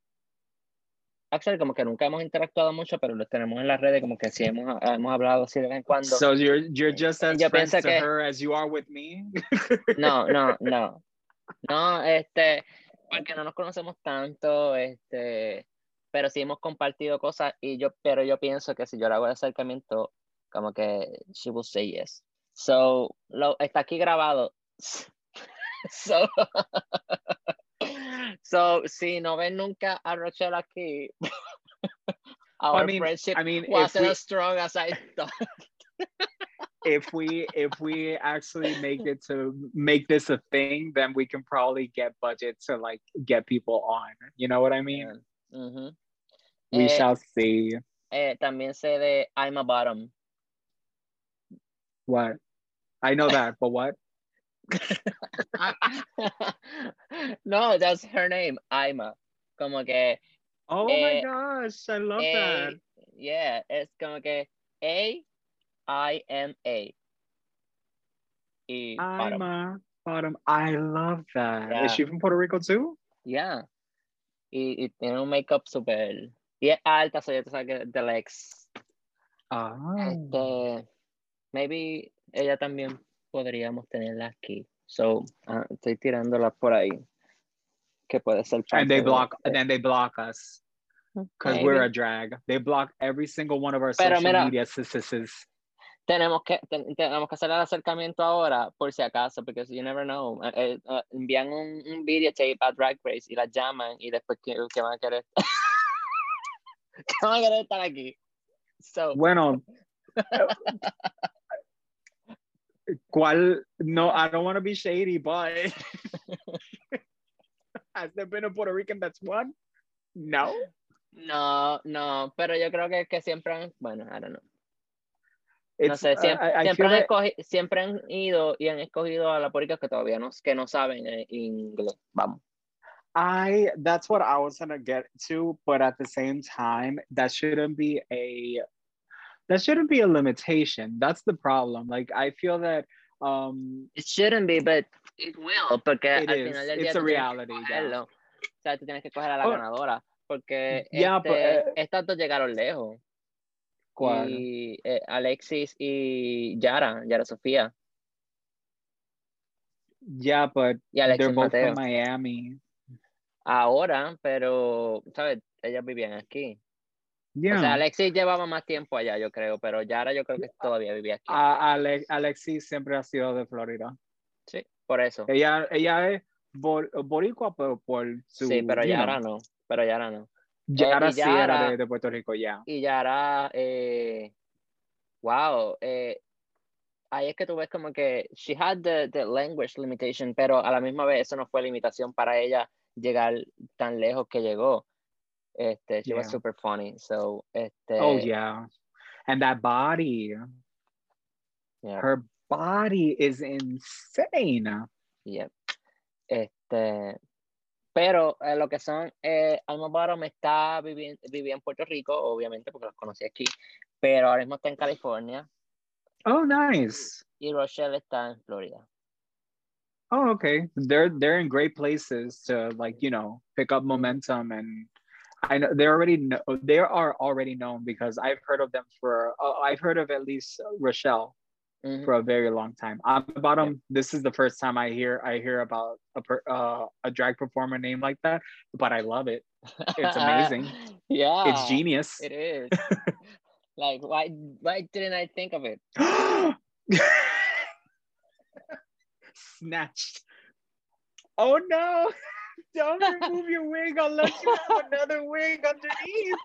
Speaker 2: actually como que nunca hemos interactuado mucho, pero los tenemos en las redes, como que sí hemos, hemos hablado así de vez en cuando.
Speaker 3: So you're you're just as
Speaker 2: Yo
Speaker 3: friends to
Speaker 2: que-
Speaker 3: her as you are with me.
Speaker 2: No, no, no. No, este, porque no nos conocemos tanto, este, pero sí hemos compartido cosas y yo, pero yo pienso que si yo le hago el acercamiento, como que she will say yes. So, lo, está aquí grabado. So, so, si no ven nunca a Rochelle aquí, our
Speaker 3: mean-
Speaker 2: friendship
Speaker 3: I mean,
Speaker 2: wasn't
Speaker 3: we
Speaker 2: as strong as I thought.
Speaker 3: if we if we actually make it to make this a thing, then we can probably get budget to like get people on. You know what I mean?
Speaker 2: Ujú.
Speaker 3: We
Speaker 2: Eh,
Speaker 3: shall see.
Speaker 2: eh, también sé de I'm a Bottom.
Speaker 3: What? I know that, but what?
Speaker 2: no, that's her name, Ima. Como que,
Speaker 3: Oh
Speaker 2: Eh,
Speaker 3: my gosh, I love
Speaker 2: A,
Speaker 3: that.
Speaker 2: yeah, es como que A, I M A. Y
Speaker 3: I'm
Speaker 2: bottom.
Speaker 3: a bottom. I love that.
Speaker 2: Yeah.
Speaker 3: Is she from Puerto Rico too?
Speaker 2: Yeah. Y, y tiene un makeup super. Y es alta, so ya tú sabes que de Lex.
Speaker 3: Ah.
Speaker 2: Este, maybe ella también podríamos tenerla aquí. So, ah, estoy tirándola por ahí. Que puede ser
Speaker 3: and they block
Speaker 2: de-
Speaker 3: and then they block us because we're a drag. They block every single one of our
Speaker 2: Pero
Speaker 3: social
Speaker 2: mira.
Speaker 3: media sisters.
Speaker 2: Tenemos que, ten- tenemos que hacer el acercamiento ahora, por si acaso, porque you never know. Eh, eh, envían un, un videotape a Drag Race y la llaman y después que, que van a querer. que van a querer estar aquí. So,
Speaker 3: Bueno. ¿Cuál? No, I don't want to be shady, but has there been a Puerto Rican that's won? No.
Speaker 2: no, no, pero yo creo que, que siempre han, bueno, I don't know. No
Speaker 3: It's,
Speaker 2: sé,
Speaker 3: uh,
Speaker 2: siempre,
Speaker 3: I, I
Speaker 2: siempre,
Speaker 3: feel
Speaker 2: han
Speaker 3: that-
Speaker 2: escogi- siempre han ido y han escogido a la pública que todavía no, que no saben eh, inglés. Vamos.
Speaker 3: I that's what I was gonna get to, but at the same time, that shouldn't be a that shouldn't be a limitation. That's the problem. Like I feel that um
Speaker 2: It shouldn't be, but it will, porque
Speaker 3: it
Speaker 2: al
Speaker 3: is.
Speaker 2: final del día
Speaker 3: It's a reality. Yeah.
Speaker 2: O sea, tú tienes que coger a la
Speaker 3: Oh.
Speaker 2: ganadora, porque
Speaker 3: Yeah,
Speaker 2: este,
Speaker 3: but, eh,
Speaker 2: estas dos llegaron lejos.
Speaker 3: ¿Cuál?
Speaker 2: Y eh, Alexis y Yara, Yara Sofía,
Speaker 3: Yeah, but
Speaker 2: y
Speaker 3: they're
Speaker 2: Alexis
Speaker 3: both
Speaker 2: Mateo.
Speaker 3: from Miami.
Speaker 2: Ahora, pero, ¿sabes? Ellas vivían aquí.
Speaker 3: Yeah.
Speaker 2: O sea, Alexis llevaba más tiempo allá, yo creo, pero Yara yo creo que todavía vivía aquí.
Speaker 3: A- Ale- Alexis siempre ha sido de Florida.
Speaker 2: Sí, por eso.
Speaker 3: Ella, ella es bor- boricua, pero por su.
Speaker 2: Sí, pero Yara
Speaker 3: know,
Speaker 2: no, pero Yara no.
Speaker 3: Yara
Speaker 2: y
Speaker 3: sí era de, de Puerto Rico, ya.
Speaker 2: y Yara, eh, wow, eh, ahí es que tú ves como que she had the, the language limitation, pero a la misma vez eso no fue limitación para ella llegar tan lejos que llegó. Este, she was super funny, so, este,
Speaker 3: Oh yeah, and that body,
Speaker 2: yeah,
Speaker 3: her body is insane.
Speaker 2: yeah. Este, pero eh, lo que son, eh, Alma Bottom está viviendo, vivía en Puerto Rico, obviamente, porque los conocí aquí, pero ahora mismo está en California
Speaker 3: Oh nice.
Speaker 2: y Rochelle está en Florida.
Speaker 3: Oh okay. They're they're in great places to like you know pick up momentum and. I know they're already know they are already known because I've heard of them for uh, I've heard of at least Rochelle
Speaker 2: Ujú.
Speaker 3: for a very long time. I'm about them. This is the first time I hear I hear about a per, uh, a drag performer name like that, but I love it. It's amazing.
Speaker 2: yeah.
Speaker 3: It's genius.
Speaker 2: It is. like why why didn't I think of it?
Speaker 3: Snatched. Oh no! Don't remove your wig unless you have another wig underneath.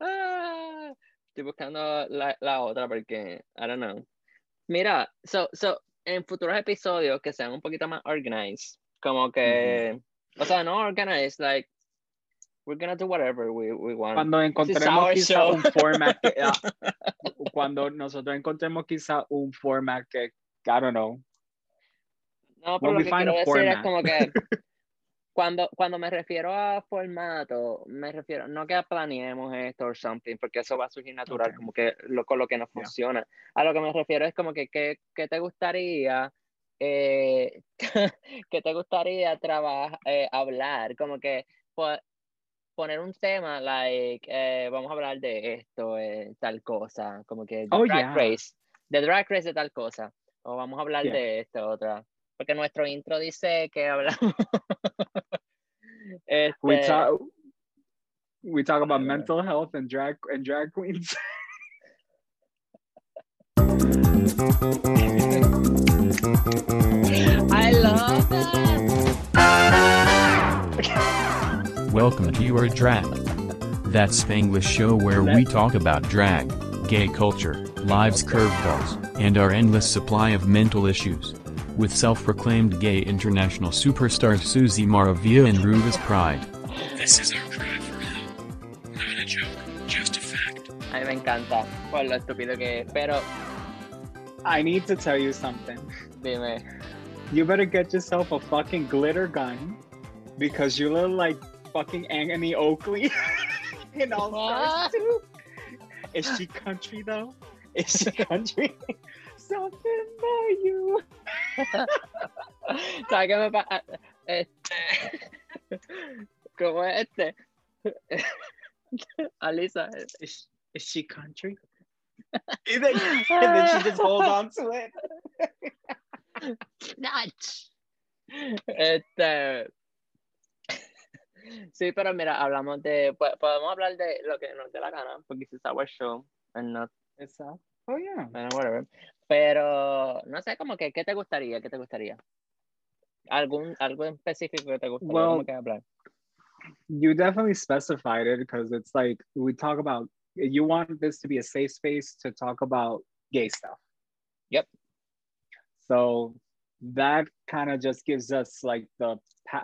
Speaker 2: Estoy buscando la, la otra porque I don't know. Mira, so, so en futuros episodios que sean un poquito más organized, Como que, o sea, no organized, like, we're gonna do whatever we, we want.
Speaker 3: Cuando encontremos quizá
Speaker 2: show.
Speaker 3: un format que, ah, cuando nosotros encontremos quizá un format que, I don't know,
Speaker 2: No,
Speaker 3: When
Speaker 2: pero lo que quiero decir es
Speaker 3: format.
Speaker 2: como que cuando, cuando me refiero a formato, me refiero, no que planeemos esto o something, porque eso va a surgir natural,
Speaker 3: Ok.
Speaker 2: como que lo, con lo que nos
Speaker 3: Yeah.
Speaker 2: funciona. A lo que me refiero es como que, ¿qué, qué te gustaría, eh, qué te gustaría trabajar, hablar? Como que po- poner un tema, like, eh, vamos a hablar de esto, eh, tal cosa, como que the
Speaker 3: Oh,
Speaker 2: drag
Speaker 3: yeah.
Speaker 2: race, the drag race de tal cosa, o vamos a hablar
Speaker 3: Yeah.
Speaker 2: de esto, otra. Porque nuestro intro dice que hablamos. este,
Speaker 3: we talk we talk about mental health and drag and drag queens.
Speaker 2: I love that.
Speaker 1: Welcome to Your Drag. That Spanglish show where we talk about drag, gay culture, lives curveballs, and our endless supply of mental issues. With self-proclaimed gay international superstars Susie Maravilla and Rubas Pride. This is our cry for help. Not a joke, just a fact.
Speaker 2: A mí me encanta por lo estúpido que es, pero
Speaker 3: I need to tell you something.
Speaker 2: dime.
Speaker 3: You better get yourself a fucking glitter gun because you look like fucking Anthony Oakley in All Stars
Speaker 2: What?
Speaker 3: 2. Is she country though? Is she country? Something for you.
Speaker 2: ¿Sabes qué me pasa? Este. ¿Cómo es este? Alisa.
Speaker 3: Is, is she country? and, then, and then she just holds on to it.
Speaker 2: Snatch. Este. Sí, pero mira, hablamos de. po- Podemos hablar de lo que nos dé la gana, porque is our show, and not,
Speaker 3: It's oh yeah.
Speaker 2: and whatever. Pero, no sé, como que, ¿qué te gustaría? ¿Qué te gustaría? ¿Algún, algo en específico que te gustaría
Speaker 3: Well,
Speaker 2: que hablar?
Speaker 3: You definitely specified it because it's like we talk about you want this to be a safe space to talk about gay stuff.
Speaker 2: Yep.
Speaker 3: So that kind of just gives us like the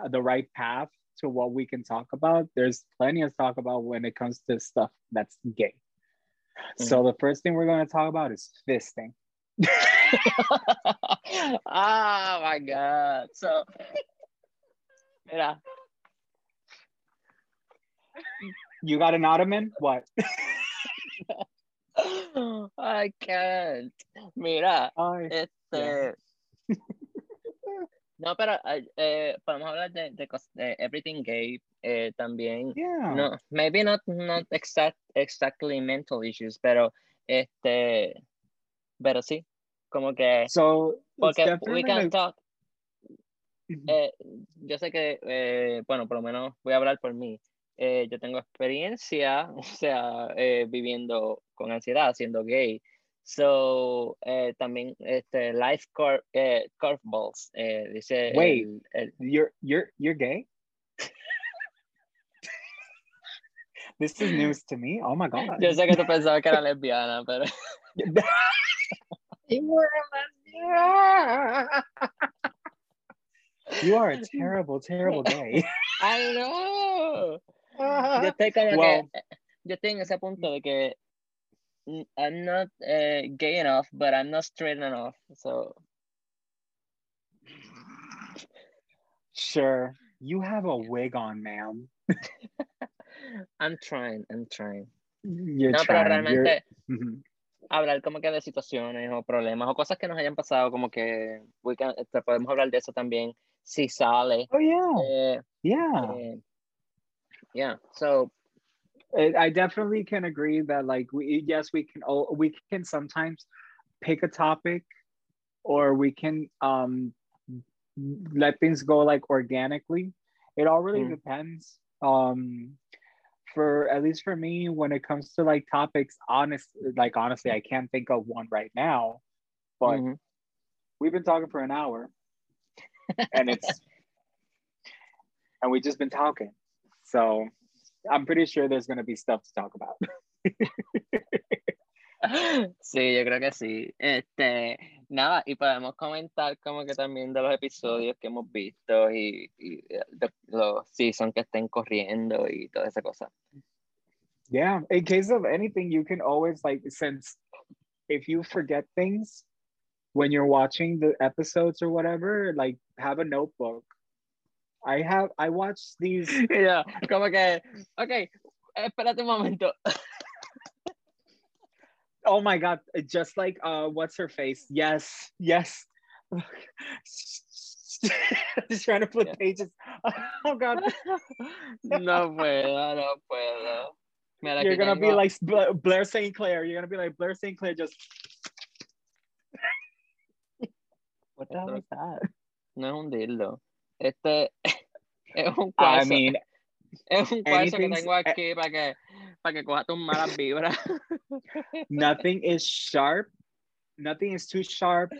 Speaker 3: the right path to what we can talk about. There's plenty to talk about when it comes to stuff that's gay. So mm-hmm. the first thing we're going to talk about is fisting.
Speaker 2: oh my god. So, mira,
Speaker 3: You got an ottoman? What?
Speaker 2: I can't. Mira,
Speaker 3: Ay,
Speaker 2: este. No, pero eh, eh, podemos hablar de, de, de everything gay eh, también.
Speaker 3: yeah.
Speaker 2: No, maybe not not exact exactly mental issues, pero este, pero sí, como que
Speaker 3: So
Speaker 2: porque we can talk. Eh, yo sé que, eh, bueno, por lo menos voy a hablar por mí. Eh, yo tengo experiencia, o sea, eh, viviendo con ansiedad, siendo gay. So, eh, también, este, life cur eh, curveballs, dice
Speaker 3: Wait.
Speaker 2: el- el-
Speaker 3: You're you're you're gay? this is news to me. Oh my god.
Speaker 2: yo sé que tú pensabas que era lesbiana, pero
Speaker 3: you are a terrible, terrible gay.
Speaker 2: I know. Yo estoy como
Speaker 3: Well-
Speaker 2: que, yo estoy en ese punto de que I'm not eh, gay enough, but I'm not straight enough. So,
Speaker 3: sure. You have a wig on, ma'am.
Speaker 2: I'm trying, I'm trying.
Speaker 3: You're
Speaker 2: No, pero
Speaker 3: trying. You're-
Speaker 2: realmente
Speaker 3: Mhm.
Speaker 2: Hablar como que de situaciones o problemas o cosas que nos hayan pasado, como que we can- podemos hablar de eso también si sale.
Speaker 3: Oh yeah.
Speaker 2: Eh,
Speaker 3: Yeah.
Speaker 2: eh, yeah, so,
Speaker 3: I I definitely can agree that like we yes we can all we can sometimes pick a topic or we can um let things go like organically it all really
Speaker 2: Mm.
Speaker 3: depends um for at least for me when it comes to like topics honest like honestly i can't think of one right now but
Speaker 2: mhm.
Speaker 3: we've been talking for an hour. And it's and we've just been talking. So i'm pretty sure there's going to be stuff to talk about
Speaker 2: Sí, yo creo que sí. Este, Nada, y podemos comentar como que también de los episodios que hemos visto y, y de los seasons que estén corriendo y toda esa cosa.
Speaker 3: Yeah, in case of anything, you can always like since if you forget things when you're watching the episodes or whatever, like have a notebook. I have I watched these.
Speaker 2: Yeah, como que, okay, espérate un momento.
Speaker 3: oh my god, just like uh what's her face? Yes, yes. Just trying to flip
Speaker 2: Yeah.
Speaker 3: pages. Oh god.
Speaker 2: No puedo, no puedo. Mira,
Speaker 3: You're gonna be
Speaker 2: tengo-
Speaker 3: like Bla- Blair St. Clair. You're gonna be like Blair St. Clair just What the hell is that?
Speaker 2: No es un dildo. Este es un
Speaker 3: I mean,
Speaker 2: es un cuarzo que tengo aquí para que, para que coja tus malas vibras.
Speaker 3: nothing is sharp. Nothing is too sharp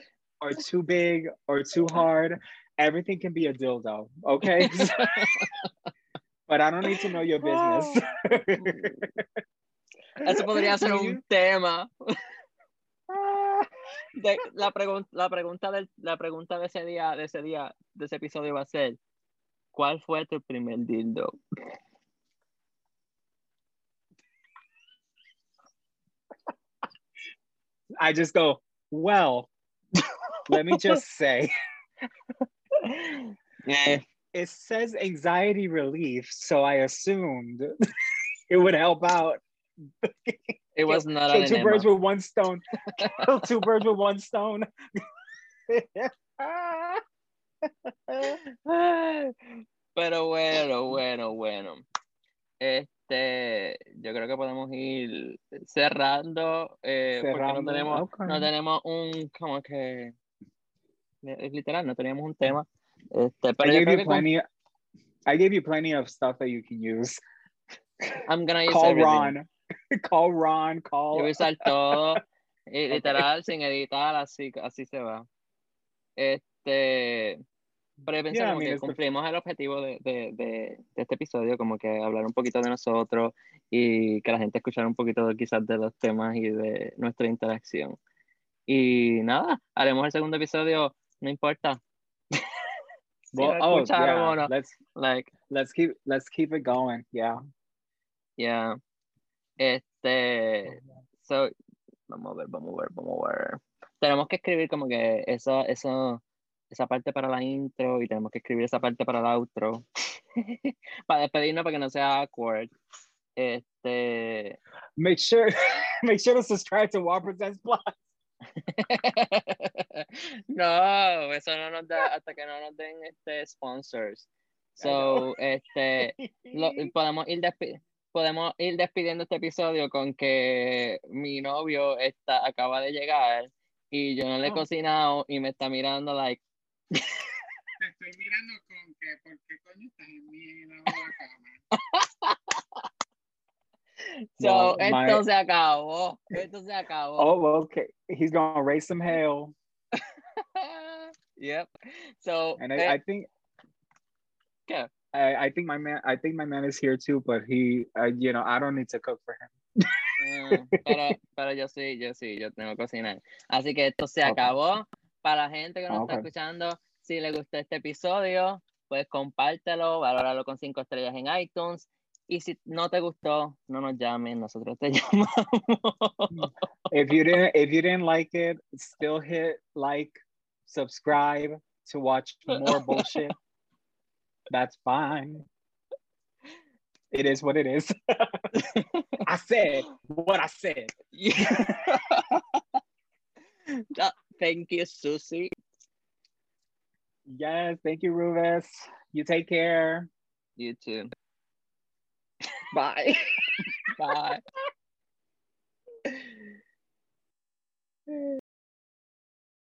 Speaker 3: or too big or too hard. Everything can be a dildo, okay? but I don't need to know your business.
Speaker 2: Eso podría ser un tema. De- la, pregun- la, pregunta del, la pregunta de ese día, de ese día, de ese episodio va a ser, ¿cuál fue tu primer dildo?
Speaker 3: I just go, well, let me just say,
Speaker 2: Eh,
Speaker 3: it says anxiety relief, so I assumed it would help out.
Speaker 2: it was not
Speaker 3: Kill two birds with one stone. Kill two birds with one stone.
Speaker 2: Pero bueno, bueno, bueno. Este, yo creo que podemos ir cerrando, eh, porque no
Speaker 3: Cerrando,
Speaker 2: tenemos,
Speaker 3: okay.
Speaker 2: no tenemos un, como que, es literal, no teníamos un tema. Este,
Speaker 3: I
Speaker 2: pero yo
Speaker 3: gave you
Speaker 2: que con-
Speaker 3: plenty. I gave you plenty of stuff that you can use.
Speaker 2: I'm gonna use
Speaker 3: Call
Speaker 2: everything.
Speaker 3: Ron. call Ron.
Speaker 2: Yo
Speaker 3: Call.
Speaker 2: voy a usar todo, y literal, sin editar, así, así se va. Este, pero yo pensé
Speaker 3: Yeah, I
Speaker 2: como
Speaker 3: mean,
Speaker 2: que cumplimos el objetivo de, de, de, de este episodio, como que hablar un poquito de nosotros y que la gente escuchara un poquito quizás de los temas y de nuestra interacción. Y nada, haremos el segundo episodio, no importa. Si
Speaker 3: Well, oh
Speaker 2: escucharon o
Speaker 3: yeah.
Speaker 2: no,
Speaker 3: Let's
Speaker 2: like,
Speaker 3: let's keep let's keep it going. Yeah.
Speaker 2: yeah. Este, so, vamos a ver, vamos a ver, vamos a ver. Tenemos que escribir como que eso, eso, esa parte para la intro y tenemos que escribir esa parte para el outro. para despedirnos para que no sea awkward. Este,
Speaker 3: Make sure make sure to subscribe to Presents Plus.
Speaker 2: no, eso no nos da hasta que no nos den este sponsors. So, este, lo- podemos ir despi- podemos ir despidiendo este episodio con que mi novio está acaba de llegar y yo no le he
Speaker 3: Oh.
Speaker 2: cocinado y me está mirando like
Speaker 3: Te estoy mirando con que, ¿por qué coño estás en mi lado de la cama?
Speaker 2: so
Speaker 3: Well, my-
Speaker 2: esto se acabó esto se acabó
Speaker 3: Oh, okay. He's gonna raise some hell,
Speaker 2: yep so
Speaker 3: and
Speaker 2: eh,
Speaker 3: I, I think.
Speaker 2: Yeah.
Speaker 3: I, I think my man. I think my man is here too, but he, uh, you know, I don't need to cook for him.
Speaker 2: Mm, pero, pero yo sí, yo sí, yo tengo que cocinar. Así que esto se
Speaker 3: Ok.
Speaker 2: acabó. Para la gente que nos está
Speaker 3: Ok.
Speaker 2: escuchando, si le gustó este episodio, pues compártelo, valóralo con cinco estrellas en iTunes. Y si no te gustó, no nos llamen, nosotros te llamamos.
Speaker 3: If you didn't, if you didn't like it, still hit like, subscribe to watch more bullshit. That's fine. It is what it is. I said what I said.
Speaker 2: Ah, Thank you, Susie.
Speaker 3: Yes, thank you, Rubes. You take care.
Speaker 2: You too.
Speaker 3: Bye.
Speaker 2: Bye.